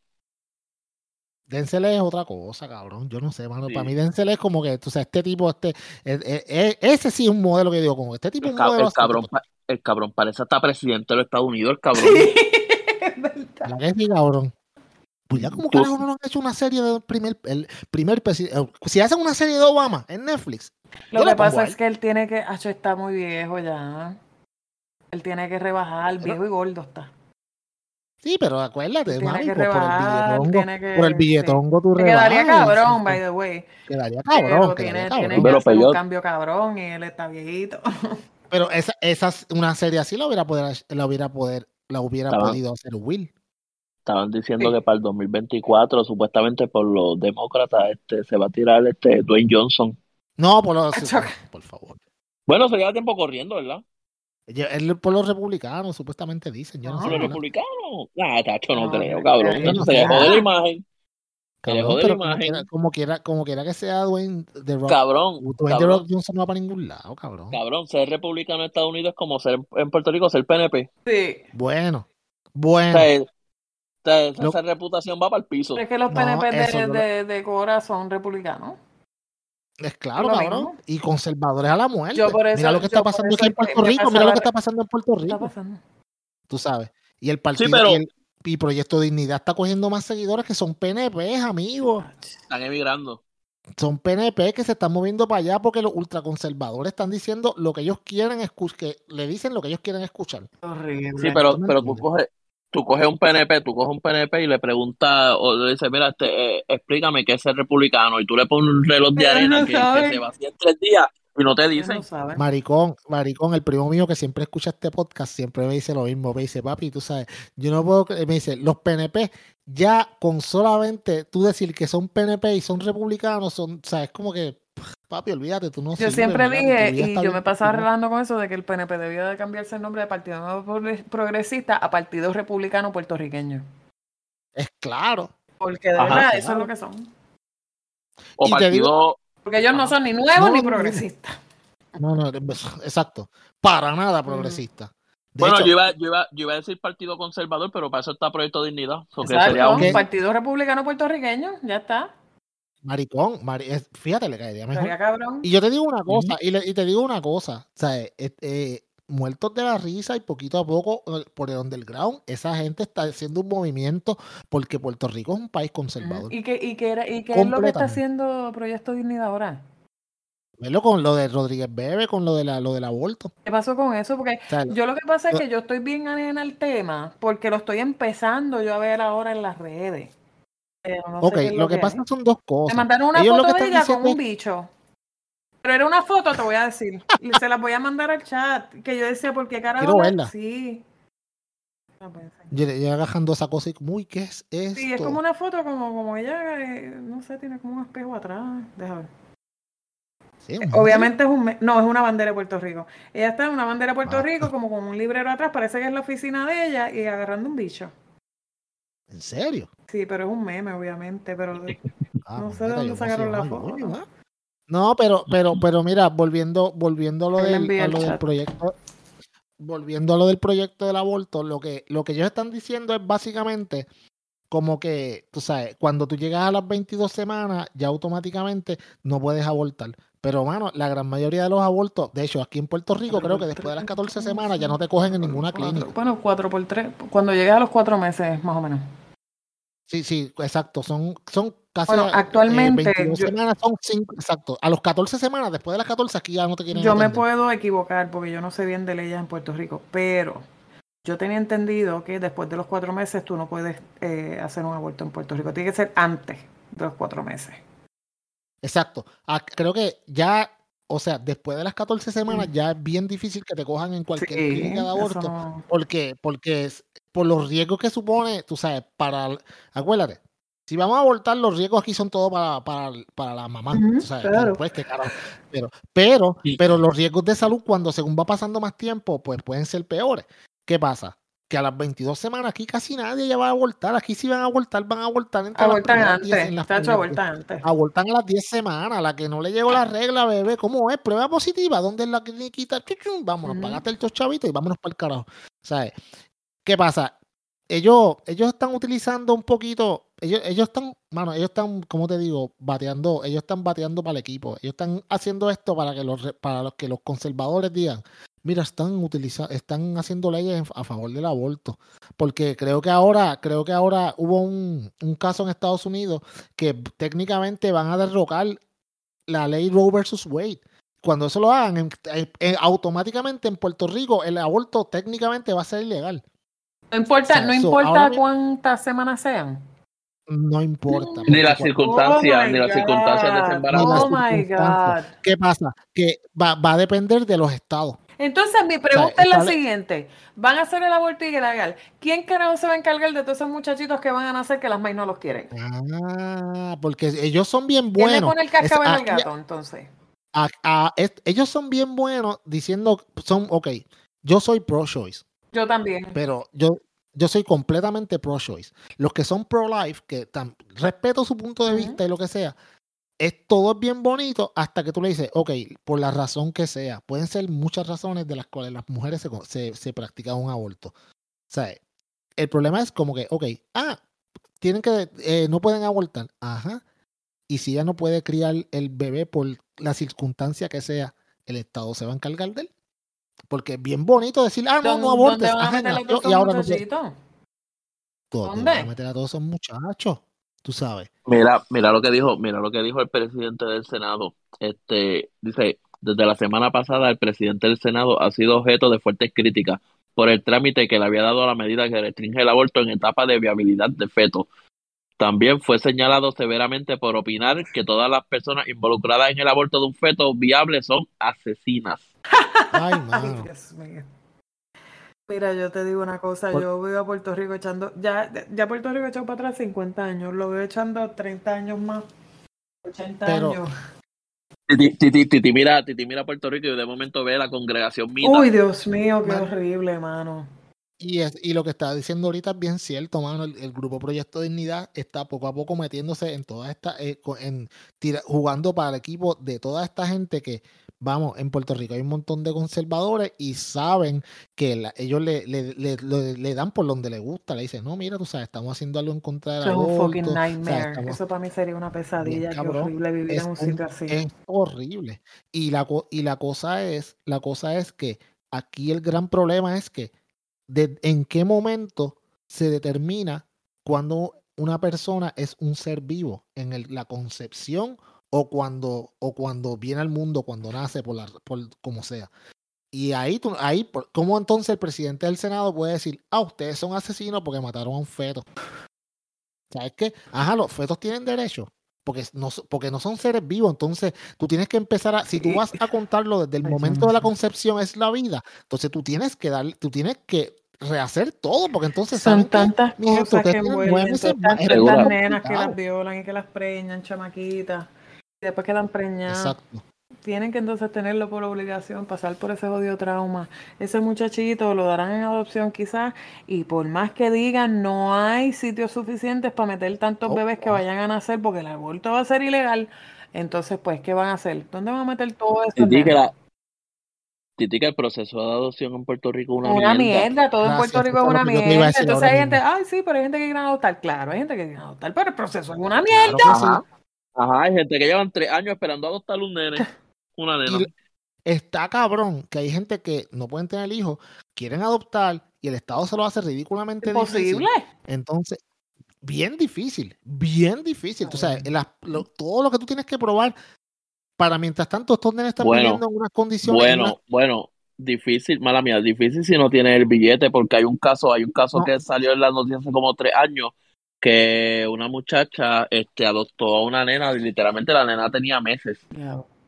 Denzel es otra cosa, cabrón. Yo no sé, mano. Sí. Para mí Denzel es como que, tú sabes, este tipo, este, e- e- e- ese sí es un modelo que digo, como este tipo es El, un ca- modelo el cabrón, pa- el cabrón parece hasta presidente de los Estados Unidos, el cabrón. Sí, es verdad. ¿la que sí, cabrón? Pues ya como Tú- carajo no han hecho una serie del primer, el primer presidente. Si hacen una serie de Obama en Netflix, Lo que pasa es que él tiene que. Acho está muy viejo ya. Él tiene que rebajar, Pero- viejo y gordo está. Sí, pero acuérdate, Tiene mami, que por, por el tiene que. por el sí. tú Le quedaría rebajas, cabrón, sí, by the way. Quedaría Pero cabrón, tiene, quedaría tiene cabrón. Pero hacer un cambio cabrón y él está viejito. Pero esa, esa una serie así la hubiera poder, la hubiera poder, la hubiera podido hacer Will. Estaban diciendo Sí. que para el 2024, supuestamente por los demócratas, este, se va a tirar este Dwayne Johnson. No, por los, por favor. Bueno, se lleva tiempo corriendo, ¿verdad? Él por los republicanos, supuestamente dicen. Yo no Ah. sé. Por los republicanos. Nah, tacho, no, No, creo, no cabrón. se le jode la imagen. Se Cabrón, jode la imagen. quiera, como quiera, como quiera que sea Dwayne The Rock, Cabrón, Dwayne The cabrón, Rock Johnson no va para ningún lado, cabrón. cabrón, ser republicano en Estados Unidos es como ser en Puerto Rico ser PNP. Sí. Bueno, O bueno. sea, es- o sea, esa, reputación va para el piso. Pero es que los No, PNP de, lo- de, de Cora son republicanos. Es claro, lo cabrón. mismo. Y conservadores a la muerte. Yo por eso- mira lo que yo está pasando aquí en Puerto Rico. Mira lo que está pasando en Puerto ¿Qué está Rico. Tú sabes. Y el partido pero- y, el, y Proyecto Dignidad está cogiendo más seguidores que son PNP, amigos. Están emigrando. Son PNP que se están moviendo para allá porque los ultraconservadores están diciendo lo que ellos quieren escuchar, que le dicen lo que ellos quieren escuchar. Horrible. Sí, pero, ¿Tú me pero tú coges, tú coges un PNP, tú coges un PNP y le preguntas, o le dices, mira, este, eh, explícame qué es ser republicano, y tú le pones un reloj de arena no que, se vacía en tres días y no te dicen. no. Maricón, maricón, el primo mío que siempre escucha este podcast siempre me dice lo mismo. Me dice, papi, tú sabes, yo no puedo. cre-". Me dice, los PNP, ya con solamente tú decir que son PNP y son republicanos, son, o sea, es como que, papi, olvídate, tú no Yo sirves, siempre dije, y yo bien me pasaba complicada". relajando con eso, de que el PNP debía de cambiarse el nombre de Partido Nuevo Progre- Progresista a Partido Republicano Puertorriqueño. Es claro. Porque de Ajá, verdad, eso es lo que son. O Y te digo- partido, Porque ellos no son ni nuevos No, ni progresistas. No, no, exacto. Para nada progresista. De bueno, hecho, yo iba, yo, iba, yo iba a decir partido conservador, pero para eso está Proyecto Dignidad. Exacto, sería un, ¿Qué? Partido Republicano Puertorriqueño, ya está. maricón, mari- fíjate, le caería mejor. Y yo te digo una cosa, y, le- y te digo una cosa, o sea, eh, eh, muertos de la risa y poquito a poco por el underground, esa gente está haciendo un movimiento porque Puerto Rico es un país conservador. ¿Y qué, y qué, era, y qué es lo que está haciendo Proyecto Dignidad ahora? Velo con lo de Rodríguez Bebe, con lo, de la, lo del aborto. ¿Qué pasó con eso? Porque O sea, yo lo que pasa es que yo estoy bien ajena al tema porque lo estoy empezando yo a ver ahora en las redes. Pero no ok, lo que pasa son dos Me cosas. mandaron una Ellos foto de ella con un bicho. Pero era una foto, te voy a decir. Y se las voy a mandar al chat. Que yo decía, ¿por qué carajo? Quiero verla. Sí. Pues, sí. Yo yo agajando esa cosa y como, uy, ¿qué es esto? Sí, es como una foto, como, como ella, eh, no sé, tiene como un espejo atrás. Deja ver. Sí, un Obviamente es un, no, es una bandera de Puerto Rico. Ella está en una bandera de Puerto Ah. Rico, como con un librero atrás, parece que es la oficina de ella, y agarrando un bicho. ¿En serio? Sí, pero es un meme, obviamente, pero Ah, No sé puñeta, de dónde sacaron la foto. ¿eh? No, pero, pero, pero mira, volviendo, volviendo a lo, del, a lo proyecto, volviendo a lo del proyecto del aborto, lo que, lo que ellos están diciendo es básicamente como que, tú sabes, cuando tú llegas a las 22 semanas, ya automáticamente no puedes abortar. Pero, mano, la gran mayoría de los abortos, de hecho, aquí en Puerto Rico, creo que después de las 14 semanas ya no te cogen en ninguna clínica. Bueno, cuatro por tres. Cuando llegue a los cuatro meses, más o menos. Sí, sí, exacto. Son, son casi Bueno, eh, actualmente 22 yo- semanas, son 5, exacto. A los 14 semanas, después de las 14, aquí ya no te quieren Yo me puedo equivocar porque yo no sé bien de leyes en Puerto Rico, pero yo tenía entendido que después de los cuatro meses tú no puedes eh, hacer un aborto en Puerto Rico. Tiene que ser antes de los cuatro meses. Exacto. Ah, creo que ya, o sea, después de las 14 semanas, Mm. ya es bien difícil que te cojan en cualquier Sí, clínica de aborto. no- Porque, porque es- por los riesgos que supone, tú sabes, para, acuérdate, si vamos a abortar, los riesgos aquí son todos para, para, para la mamá, sabes, claro. pues. Pero, pero, Sí. pero los riesgos de salud, cuando según va pasando más tiempo, pues pueden ser peores. ¿Qué pasa? Que a las 22 semanas aquí casi nadie ya va a abortar. Aquí si van a abortar, van a abortar entre las Abortan primeras 10 antes, en las primeras- abortan antes. Abortan a las 10 semanas, la que no le llegó la regla, bebé. ¿Cómo es? Prueba positiva. ¿Dónde es la cliniquita? Chuchum, Vámonos, Ujú. pagate el chavito y vámonos para el carajo. ¿Sabes? ¿Qué pasa? Ellos, ellos están utilizando un poquito. Ellos, ellos están, mano, ellos están, como te digo, bateando, ellos están bateando para el equipo. Ellos están haciendo esto para que los, para los que los conservadores digan, mira, están utilizando, están haciendo leyes a favor del aborto. Porque creo que ahora, creo que ahora hubo un, un caso en Estados Unidos que técnicamente van a derrocar la ley Roe versus Wade. Cuando eso lo hagan, en- en- en- automáticamente en Puerto Rico el aborto técnicamente va a ser ilegal. No importa, O sea, no importa cuántas semanas sean. No importa. Ni las circunstancias, Oh ni las circunstancias de ese embarazo. Oh my. God. ¿Qué pasa? Que va, va a depender de los estados. Entonces, mi pregunta es la siguiente. Van a hacer el aborto ilegal. ¿Quién carajo se va a encargar de todos esos muchachitos que van a nacer que las maíz no los quieren? Ah, porque ellos son bien ¿Quién le buenos. pone el cascabel al gato, entonces? a- a- es- ellos son bien buenos diciendo, son, ok, yo soy pro-choice. Yo también. pero yo, yo soy completamente pro-choice. Los que son pro-life, que tam- respeto su punto de vista y lo que sea, es todo es bien bonito hasta que tú le dices, ok, por la razón que sea. Pueden ser muchas razones de las cuales las mujeres se, co- se, se practican un aborto. O sea, el problema es como que, ok, ah, tienen que, eh, no pueden abortar. Ajá. Y si ella no puede criar el bebé por la circunstancia que sea, el Estado se va a encargar de él. Porque es bien bonito decir, ah, no, ¿Dónde- no abortes. ¿Dónde van a Ajá, meter a nació todos y esos ahora no? ¿Dónde ¿Dónde? van a meter a todos esos muchachos? Tú sabes. Mira, mira lo que dijo, mira lo que dijo el presidente del Senado. Este, dice, desde la semana pasada el presidente del Senado ha sido objeto de fuertes críticas por el trámite que le había dado a la medida que restringe el aborto en etapa de viabilidad de feto. También fue señalado severamente por opinar que todas las personas involucradas en el aborto de un feto viable son asesinas. Ay, mano. Dios mío. Mira, yo te digo una cosa, Por- yo veo a Puerto Rico echando, ya, ya Puerto Rico echado para atrás 50 años, lo veo echando 30 años más, 80 Pero- años. Titi, Titi, Titi mira, Titi mira Puerto Rico y de momento ve la congregación Mita. Uy, Dios mío, qué Man. horrible, mano. Y, es, y lo que está diciendo ahorita es bien cierto, mano. El, el grupo Proyecto Dignidad está poco a poco metiéndose en toda esta, eh, en, tira- jugando para el equipo de toda esta gente que, vamos, en Puerto Rico hay un montón de conservadores y saben que la- ellos le, le, le- le- dan por donde les gusta. Le dicen, no, mira, tú sabes, estamos haciendo algo en contra del Eso es un fucking o sea, nightmare. estamos- Eso para mí sería una pesadilla, qué cabrón. horrible vivir en un sitio así. es horrible. Y la, y la cosa es, la cosa es que aquí el gran problema es que en qué momento se determina cuando una persona es un ser vivo, en la concepción o cuando, o cuando viene al mundo, cuando nace, por, la, por como sea. Y ahí, ahí, ¿cómo entonces el presidente del Senado puede decir, ah, ustedes son asesinos porque mataron a un feto? ¿Sabes qué? Ajá, los fetos tienen derecho. Porque no, porque no son seres vivos, entonces tú tienes que empezar a, si tú vas a contarlo desde el momento de la concepción es la vida, entonces tú tienes que dar, tú tienes que rehacer todo, porque entonces Son tantas cosas que envuelven, tantas, nenas que las violan y que las preñan, chamaquitas, y después quedan preñadas. Exacto. Tienen que entonces tenerlo por obligación, pasar por ese jodido trauma. Ese muchachito lo darán en adopción quizás, y por más que digan, no hay sitios suficientes para meter tantos Oh, bebés que wow. vayan a nacer porque el aborto va a ser ilegal. Entonces, pues, ¿qué van a hacer? ¿Dónde van a meter todo eso? Titi, que la- Titi, que el proceso de adopción en Puerto Rico es una, Una mierda. mierda, todo en Puerto Rico es una mierda. Entonces hay gente, ay, sí, pero hay gente que quiere adoptar. Claro, hay gente que quiere adoptar, pero el proceso es una mierda. Ajá. Hay gente que llevan tres años esperando adoptar un nene, una nena. Y está cabrón que hay gente que no pueden tener hijos, quieren adoptar y el Estado se lo hace ridículamente difícil. Imposible. Entonces, bien difícil, bien difícil. Tú sabes, Ay. las- lo- todo lo que tú tienes que probar para mientras tanto estos nenes están Bueno, viviendo en unas condiciones. en Bueno, bueno, difícil, mala mía, difícil si no tienes el billete, porque hay un caso, hay un caso No. que salió en la noticia hace como tres años, que una muchacha este, adoptó a una nena, y literalmente la nena tenía meses.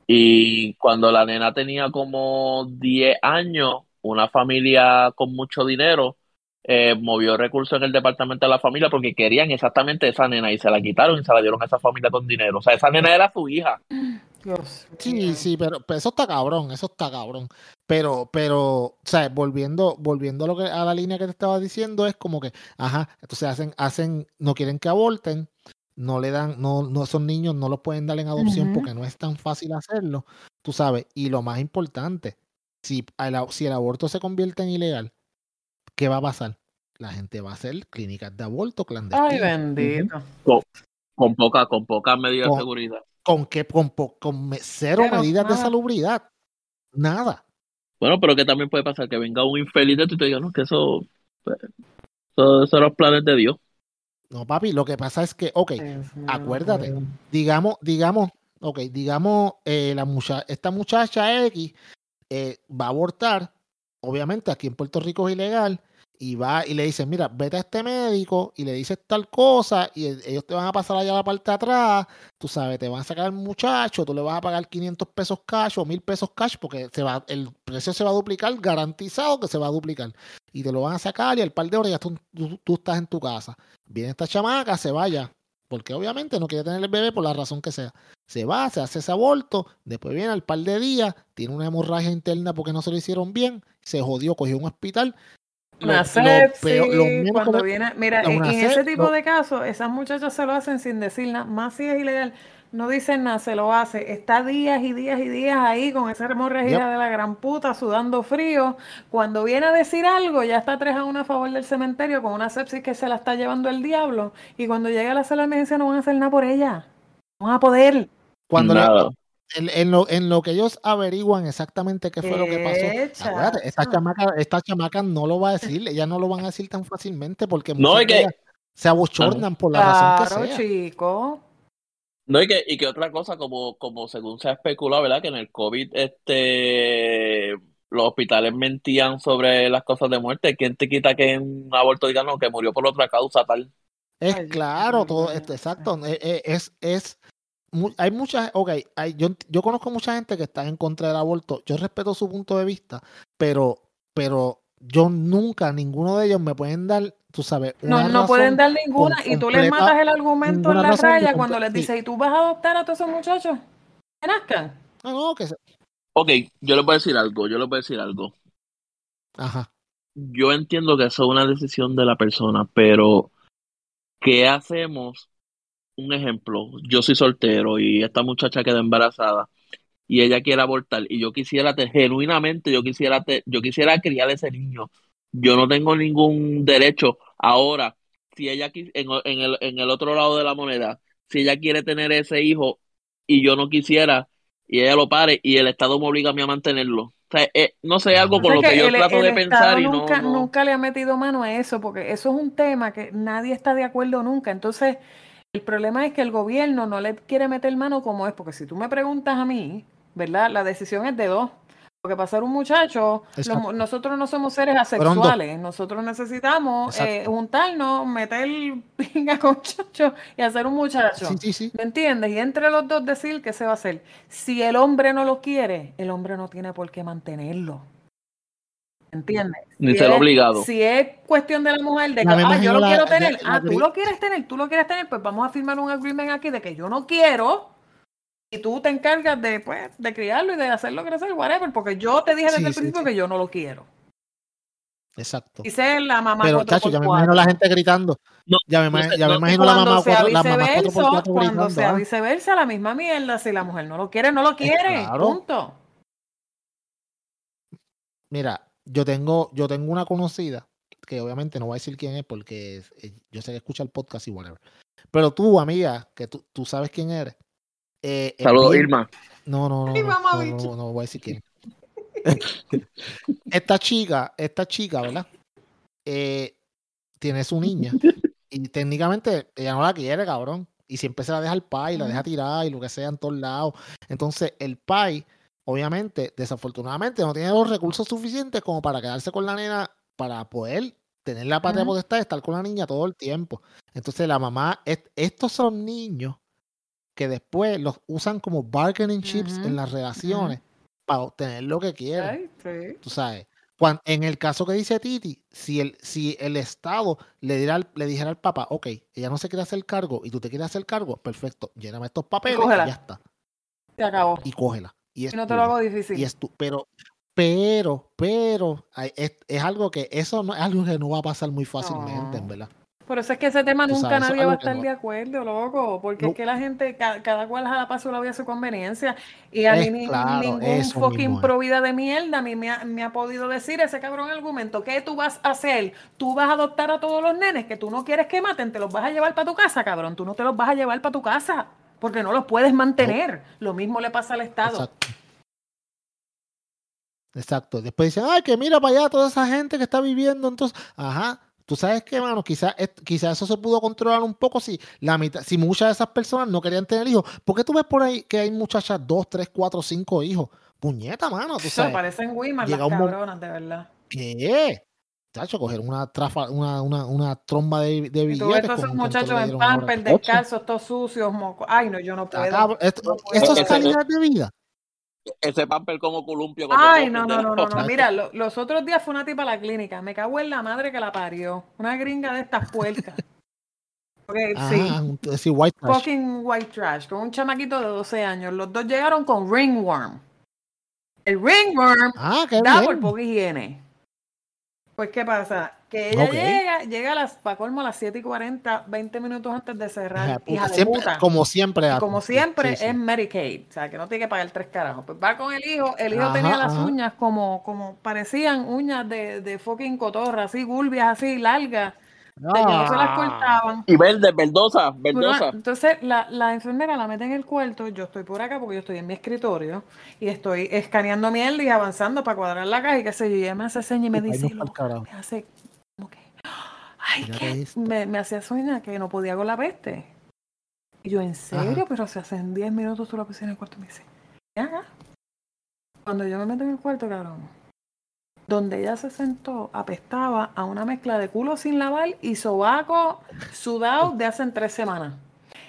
Y cuando la nena tenía como 10 años, una familia con mucho dinero eh, movió recursos en el departamento de la familia porque querían exactamente esa nena y se la quitaron y se la dieron a esa familia con dinero. O sea, esa nena era su hija. Dios Sí, mío. sí, pero, pero eso está cabrón, eso está cabrón. Pero, pero, o sea, volviendo, volviendo a lo que a la línea que te estaba diciendo, es como que, ajá, entonces hacen, hacen, no quieren que aborten, no le dan, no, no, esos niños no los pueden dar en adopción porque no es tan fácil hacerlo, tú sabes. Y lo más importante, si el, a- si el aborto se convierte en ilegal, ¿qué va a pasar? La gente va a hacer clínicas de aborto Ay, clandestinas. bendito. Con, con poca, con pocas medidas Con- de seguridad. ¿Con qué? Con, po- con me- cero medidas de salubridad. Nada. Bueno, pero que también puede pasar que venga un infeliz de tú y te diga, no, que eso, pues, eso, son los planes de Dios. No, papi, lo que pasa es que, ok, acuérdate, digamos, digamos, ok, digamos, eh, la mucha esta muchacha X eh, va a abortar, obviamente aquí en Puerto Rico es ilegal, y va y le dicen, mira, vete a este médico y le dices tal cosa, y el- ellos te van a pasar allá a la parte de atrás, tú sabes, te van a sacar al muchacho, tú le vas a pagar 500 pesos cash o 1000 pesos cash, porque se va, el precio se va a duplicar, garantizado que se va a duplicar, y te lo van a sacar y al par de horas ya tú, tú- tú estás en tu casa. Viene esta chamaca, se vaya, porque obviamente no quiere tener el bebé por la razón que sea. Se va, se hace ese aborto, después viene al par de días, tiene una hemorragia interna porque no se lo hicieron bien, se jodió, cogió un hospital. Lo- Una lo sepsis, peor- lo menos cuando que- viene, mira, en, ese tipo lo- de casos, esas muchachas se lo hacen sin decir nada, más si es ilegal, no dicen nada, se lo hace, está días y días y días ahí con esa hemorragia Yep. de la gran puta, sudando frío, cuando viene a decir algo, ya está tres a una a favor del cementerio con una sepsis que se la está llevando el diablo, y cuando llega a la sala de emergencia no van a hacer nada por ella, no van a poder. Cuando Nada. En, en lo, en lo que ellos averiguan exactamente qué fue lo que pasó. Acuérdate, esta chamaca, esta chamaca no lo va a decir, ellas no lo van a decir tan fácilmente porque No, muchas que- se abochornan por la razón Claro, que sea. chico. No, y que, y que otra cosa, como, como según se ha especulado, ¿verdad? Que en el COVID, este, los hospitales mentían sobre las cosas de muerte. ¿Quién te quita que en un aborto digan no, que murió por otra causa tal? Es claro, todo sé. exacto. eh, eh, Es, es, hay muchas, ok, hay, yo, yo conozco mucha gente que está en contra del aborto. Yo respeto su punto de vista, pero, pero yo nunca, ninguno de ellos me pueden dar, tú sabes, No, una no pueden razón dar ninguna con y tú les matas el argumento en la raya cuando les dices, ¿y tú vas a adoptar a todos esos muchachos? Que nazcan. No, no, que se- Ok, yo les voy a decir algo, yo les voy a decir algo. Ajá. Yo entiendo que eso es una decisión de la persona, pero ¿qué hacemos? Un ejemplo, yo soy soltero y esta muchacha queda embarazada y ella quiere abortar y yo quisiera, te- genuinamente, yo quisiera, te- yo quisiera criar ese niño. Yo no tengo ningún derecho. Ahora, si ella en, en el, en el otro lado de la moneda, si ella quiere tener ese hijo y yo no quisiera y ella lo pare y el Estado me obliga a mí a mantenerlo. O sea, eh, no sé, algo con O lo que yo el- trato el de Estado pensar y no, nunca, no- nunca le ha metido mano a eso, porque eso es un tema que nadie está de acuerdo nunca. Entonces, el problema es que el gobierno no le quiere meter mano como es, porque si tú me preguntas a mí, ¿verdad? La decisión es de dos. Porque para ser un muchacho, los nosotros no somos seres asexuales. Nosotros necesitamos eh, juntarnos, meter pinga con chocho y hacer un muchacho. Sí, sí, sí. ¿Me entiendes? Y entre los dos decir qué se va a hacer. Si el hombre no lo quiere, el hombre no tiene por qué mantenerlo. ¿Entiendes? Ni Si ser es- obligado. Si es cuestión de la mujer de que, ah, yo lo la- quiero tener, la ah, tú lo quieres tener, tú lo quieres tener, pues vamos a firmar un agreement aquí de que yo no quiero y tú te encargas de, pues, de criarlo y de hacerlo crecer, whatever, porque yo te dije desde Sí, el sí, principio sí. que yo no lo quiero. Exacto. Y ser la mamá Pero, chacho, ya me imagino la gente gritando. No, Ya me, no ya me no- imagino la mamá cuatro, la mamá cuatro por cuatro cuando gritando. sea ah. viceversa, la misma mierda. Si la mujer no lo quiere, no lo quiere. claro. Punto. Mira, yo tengo, yo tengo una conocida, que obviamente no voy a decir quién es porque es- eh, yo sé que escucha el podcast y whatever. Pero tú, amiga, que tú, tú sabes quién eres. eh, es Saludos, Irma. No, no, no, no, no, no, no voy a decir quién. esta chica, esta chica, ¿verdad? Eh, tiene su niña y técnicamente ella no la quiere, cabrón. Y siempre se la deja al pai, la deja tirar y lo que sea en todos lados. Entonces, el pai, obviamente, desafortunadamente, no tiene los recursos suficientes como para quedarse con la nena para poder tener la patria Ujú. potestad de estar con la niña todo el tiempo. Entonces, la mamá, est- estos son niños que después los usan como bargaining chips en las relaciones para obtener lo que quieren. Tú sabes. Cuan- en el caso que dice Titi, si el, si el Estado le, diera al- le dijera al papá, ok, ella no se quiere hacer cargo y tú te quieres hacer cargo, perfecto, lléname estos papeles y, cógela. ya está. Se acabó. Y cógela. Y es Y no te lo hago Y difícil. es tu- pero, pero, pero, es, es algo que, eso no es algo que no va a pasar muy fácilmente, en No. verdad. Por eso es que ese tema nunca sabes, nadie va a estar no- de acuerdo, loco, porque No. es que la gente, ca- cada, cual jala para su lado y a su conveniencia, y a mí Es ni- claro, ningún fucking mismo es. pro vida de mierda a mí me ha, me ha podido decir ese cabrón argumento, ¿qué tú vas a hacer? ¿Tú vas a adoptar a todos los nenes que tú no quieres que maten? ¿Te los vas a llevar para tu casa, cabrón? Tú no te los vas a llevar para tu casa, porque no los puedes mantener. Lo mismo le pasa al Estado. Exacto. Exacto. Después dicen, ay, que mira para allá toda esa gente que está viviendo. Entonces, ajá. Tú sabes que, mano, quizás quizá eso se pudo controlar un poco si la mitad, si muchas de esas personas no querían tener hijos. ¿Por qué tú ves por ahí que hay muchachas dos, tres, cuatro, cinco hijos? Puñeta, mano, tú Se sabes. parecen Wiman las cabronas, de verdad. ¿Qué? Chacho, coger una, trafa, una, una, una tromba de, de billetes. todos esos con- con todo muchachos en dieron ahora. pamper, descalzos, todos sucios, mocos. Ay, no, yo no puedo. Esto- no puedo. Eso es Ese- calidad de vida. Ese pamper como columpio. cuando Ay, no, no, no, no. Mira, lo- los otros días fue una tipa a la clínica. Me cago en la madre que la parió. Una gringa de estas puercas. Ok, sí. White trash. Fucking white trash. Con un chamaquito de 12 años. Los dos llegaron con ringworm. El ringworm Ah, qué da por poca higiene. Pues, ¿qué pasa? Que ella llega, llega a las, para colmo a las 7 y 40, 20 minutos antes de cerrar. Ajá, hija de siempre- puta. como siempre. Y como siempre sí, sí. es Medicaid, o sea, que no tiene que pagar tres carajos. Pues va con el hijo, el hijo Ajá, tenía las ajá. uñas como, como parecían uñas de, de fucking cotorra, así, gulbias, así, largas, de que no se las Ah. cortaban. Y verde, verdosa, verdosa. entonces la, la enfermera la mete en el cuarto, yo estoy por acá porque yo estoy en mi escritorio y estoy escaneando mierda y avanzando para cuadrar la caja y qué sé yo, y ella me hace seña y me dice, carajo. me hace como que, ay, Mira que me, me hacía sueña que no podía con la peste. Y yo, ¿en serio? Pero se hacen 10 minutos tú la pusiste en el cuarto y me dice, "Ven acá". Cuando yo me meto en el cuarto, cabrón, donde ella se sentó, apestaba a una mezcla de culo sin lavar y sobaco sudado de hace tres semanas.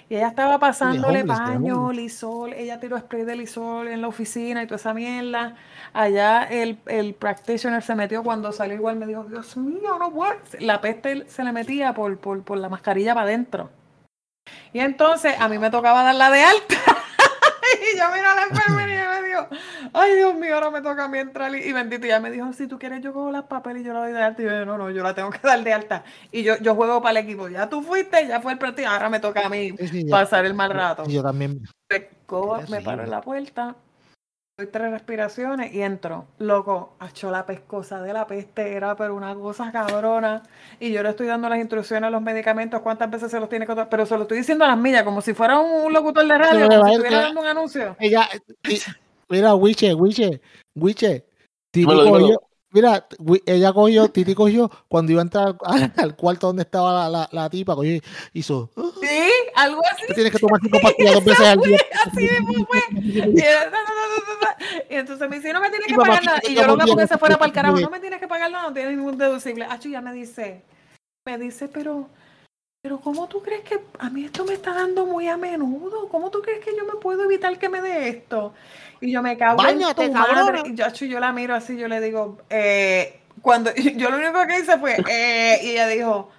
Y ella estaba pasándole homeless, paño, lisol, ella tiró spray de lisol en la oficina y toda esa mierda. Allá el, el practitioner se metió cuando salió igual, me dijo, Dios mío, no puedo. La peste se le metía por, por, por la mascarilla para adentro. Y entonces a mí me tocaba darla de alta. y yo miro a la enfermera y me dijo, ay Dios mío, ahora me toca a mí entrar. Y, y bendito, y ella me dijo, si tú quieres yo cojo las papeles y yo la doy de alta. Y yo, no, no, yo la tengo que dar de alta. Y yo, yo juego para el equipo. Ya tú fuiste, ya fue el partido, ahora me toca a mí Sí, sí, ya. pasar el mal rato. Y yo también. Me, cojo- Qué me paro en la puerta doy tres respiraciones y entro. Loco, achó la pescosa de la peste, era pero una cosa cabrona. Y yo le estoy dando las instrucciones a los medicamentos, cuántas veces se los tiene que tomar, pero se lo estoy diciendo a las millas, como si fuera un locutor de radio, como si estuviera dando un anuncio. Ella, y- mira, Wiche, Wiche, Wiche. Titi Dímelo, dímelo. cogió, mira, ella cogió, Titi cogió, cuando iba a entrar al, al cuarto donde estaba la, la, la tipa, cogió, y hizo, "Ah, Sí, algo así. tú tienes que tomar cinco pastillas dos veces al día. Así mismo fue. Y, entonces me dice, no me tienes que pagar nada. Y yo conviene, porque se fuera para el carajo. No me tienes que pagar nada, no tiene ningún deducible. Acho, ya me dice, me dice, pero, pero ¿cómo tú crees que a mí esto me está dando muy a menudo? ¿Cómo tú crees que yo me puedo evitar que me dé esto? Y yo me cago Báñate, en tu madre. Y yo, la miro así, yo le digo, eh, cuando yo lo único que hice fue, eh, y ella dijo,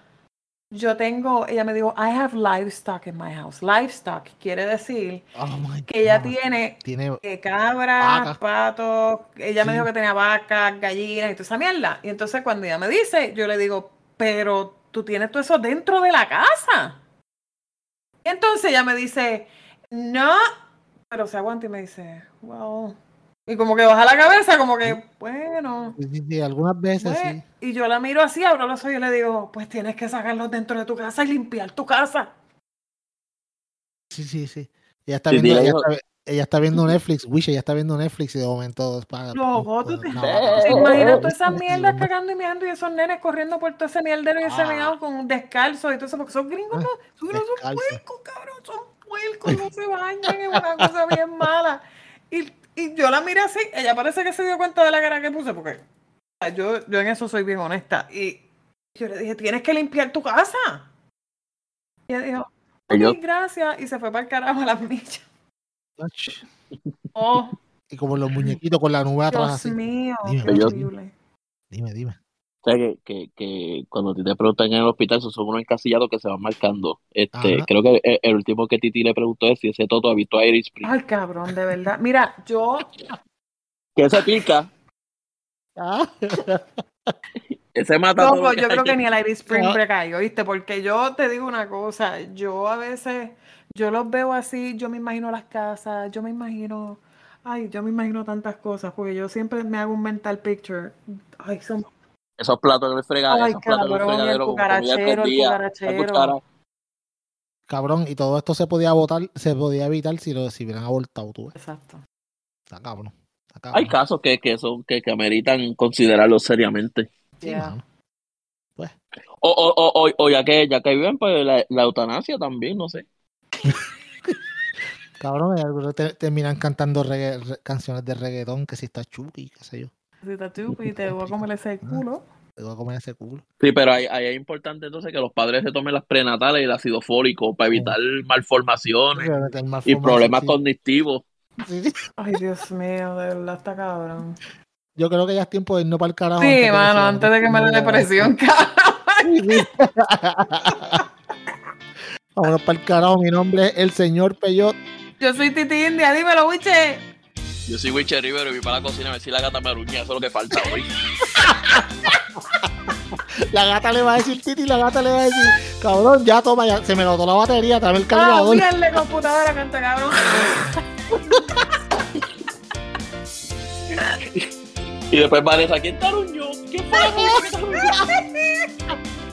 yo tengo, ella me dijo, I have livestock in my house. Livestock quiere decir Oh que ella tiene tiene, eh, cabras, patos, ella me dijo que tenía vacas, gallinas y toda esa mierda. Y entonces cuando ella me dice, yo le digo, pero tú tienes todo eso dentro de la casa. Y entonces ella me dice, no, pero se aguanta y me dice, well. Y como que baja la cabeza, como que, bueno. sí, sí, sí, algunas veces pues. sí. Y yo la miro así, abro los ojos y le digo, pues tienes que sacarlos dentro de tu casa y limpiar tu casa. Sí, sí, sí. Ella está Sí, viendo, ella- está, ella está viendo Netflix, Wish, ella está viendo Netflix y de momento para, Loco, tú te- una ¿Te vaca. ¿Te imaginas todas esas mierdas cagando y meando y esos nenes corriendo por todo ese mierdero y ese Ah. meado con descalzo y todo eso? Porque son gringos, no, son, no son descalzo. puercos, cabrón, son puercos, no se bañan, es una cosa bien mala. Y, y yo la miré así, ella parece que se dio cuenta de la cara que puse, porque yo, yo en eso soy bien honesta. Y yo le dije, tienes que limpiar tu casa. Y ella dijo, gracias, y se fue para el carajo a las millas. Oh, Y como los muñequitos con la nube atrás Dios así. mío, Dime, qué horrible. Dime, dime. O sea, que, que, que cuando te preguntan en el hospital, esos son unos encasillados que se van marcando. Este, Ajá. creo que el, el último que Titi le preguntó es si ese Toto ha visto a Iris Spring. Ay, cabrón, de verdad. Mira, yo Que ese pica, Ah, ese mata Loco, lo yo creo que ni el Iris Spring Ah. precayó, ¿viste? Porque yo te digo una cosa, yo a veces, yo los veo así, yo me imagino las casas, yo me imagino, ay, yo me imagino tantas cosas, porque yo siempre me hago un mental picture. Ay, son, Esos platos en el fregadero, ay, esos platos en el cabrón, el fregadero con comida cucarachero, el cucarachero. cuchara. cabrón, y todo esto se podía votar, se podía evitar si lo si hubieran abortado tú. ves. Exacto. Está cabrón. Está cabrón. Hay casos que, que son que, que ameritan considerarlo seriamente. Sí, Yeah. mano. O, o, o, o, o ya que ya que viven, pues la, la eutanasia también, no sé. Cabrón, y algunos te- terminan cantando regga- re- canciones de reggaetón, que si está chupi, qué sé yo. Si te chupi, te voy a comer ese culo. Te voy a comer ese culo. Sí, pero ahí, ahí es importante entonces que los padres se tomen las prenatales y el ácido fólico para evitar malformaciones y problemas sí, cognitivos. Ay, Dios mío, de verdad está cabrón. Yo creo que ya es tiempo de irnos para el carajo. Sí, antes mano, antes de que me dé depresión, cabrón. Vámonos para el carajo. Mi nombre es el señor Peyot. Yo soy Titi India, dímelo, wiche. Yo soy Wiche Rivero y voy para la cocina a ver si la gata me aruña, eso es lo que falta hoy. La gata le va a decir Titi, la gata le va a decir, cabrón, ya toma, ya se me notó la batería, dame el Ah, cargador. mierda, computadora, canta cabrón. Y después Vanessa, ¿quién te aruñó? ¿Quién fue la que te aruñó?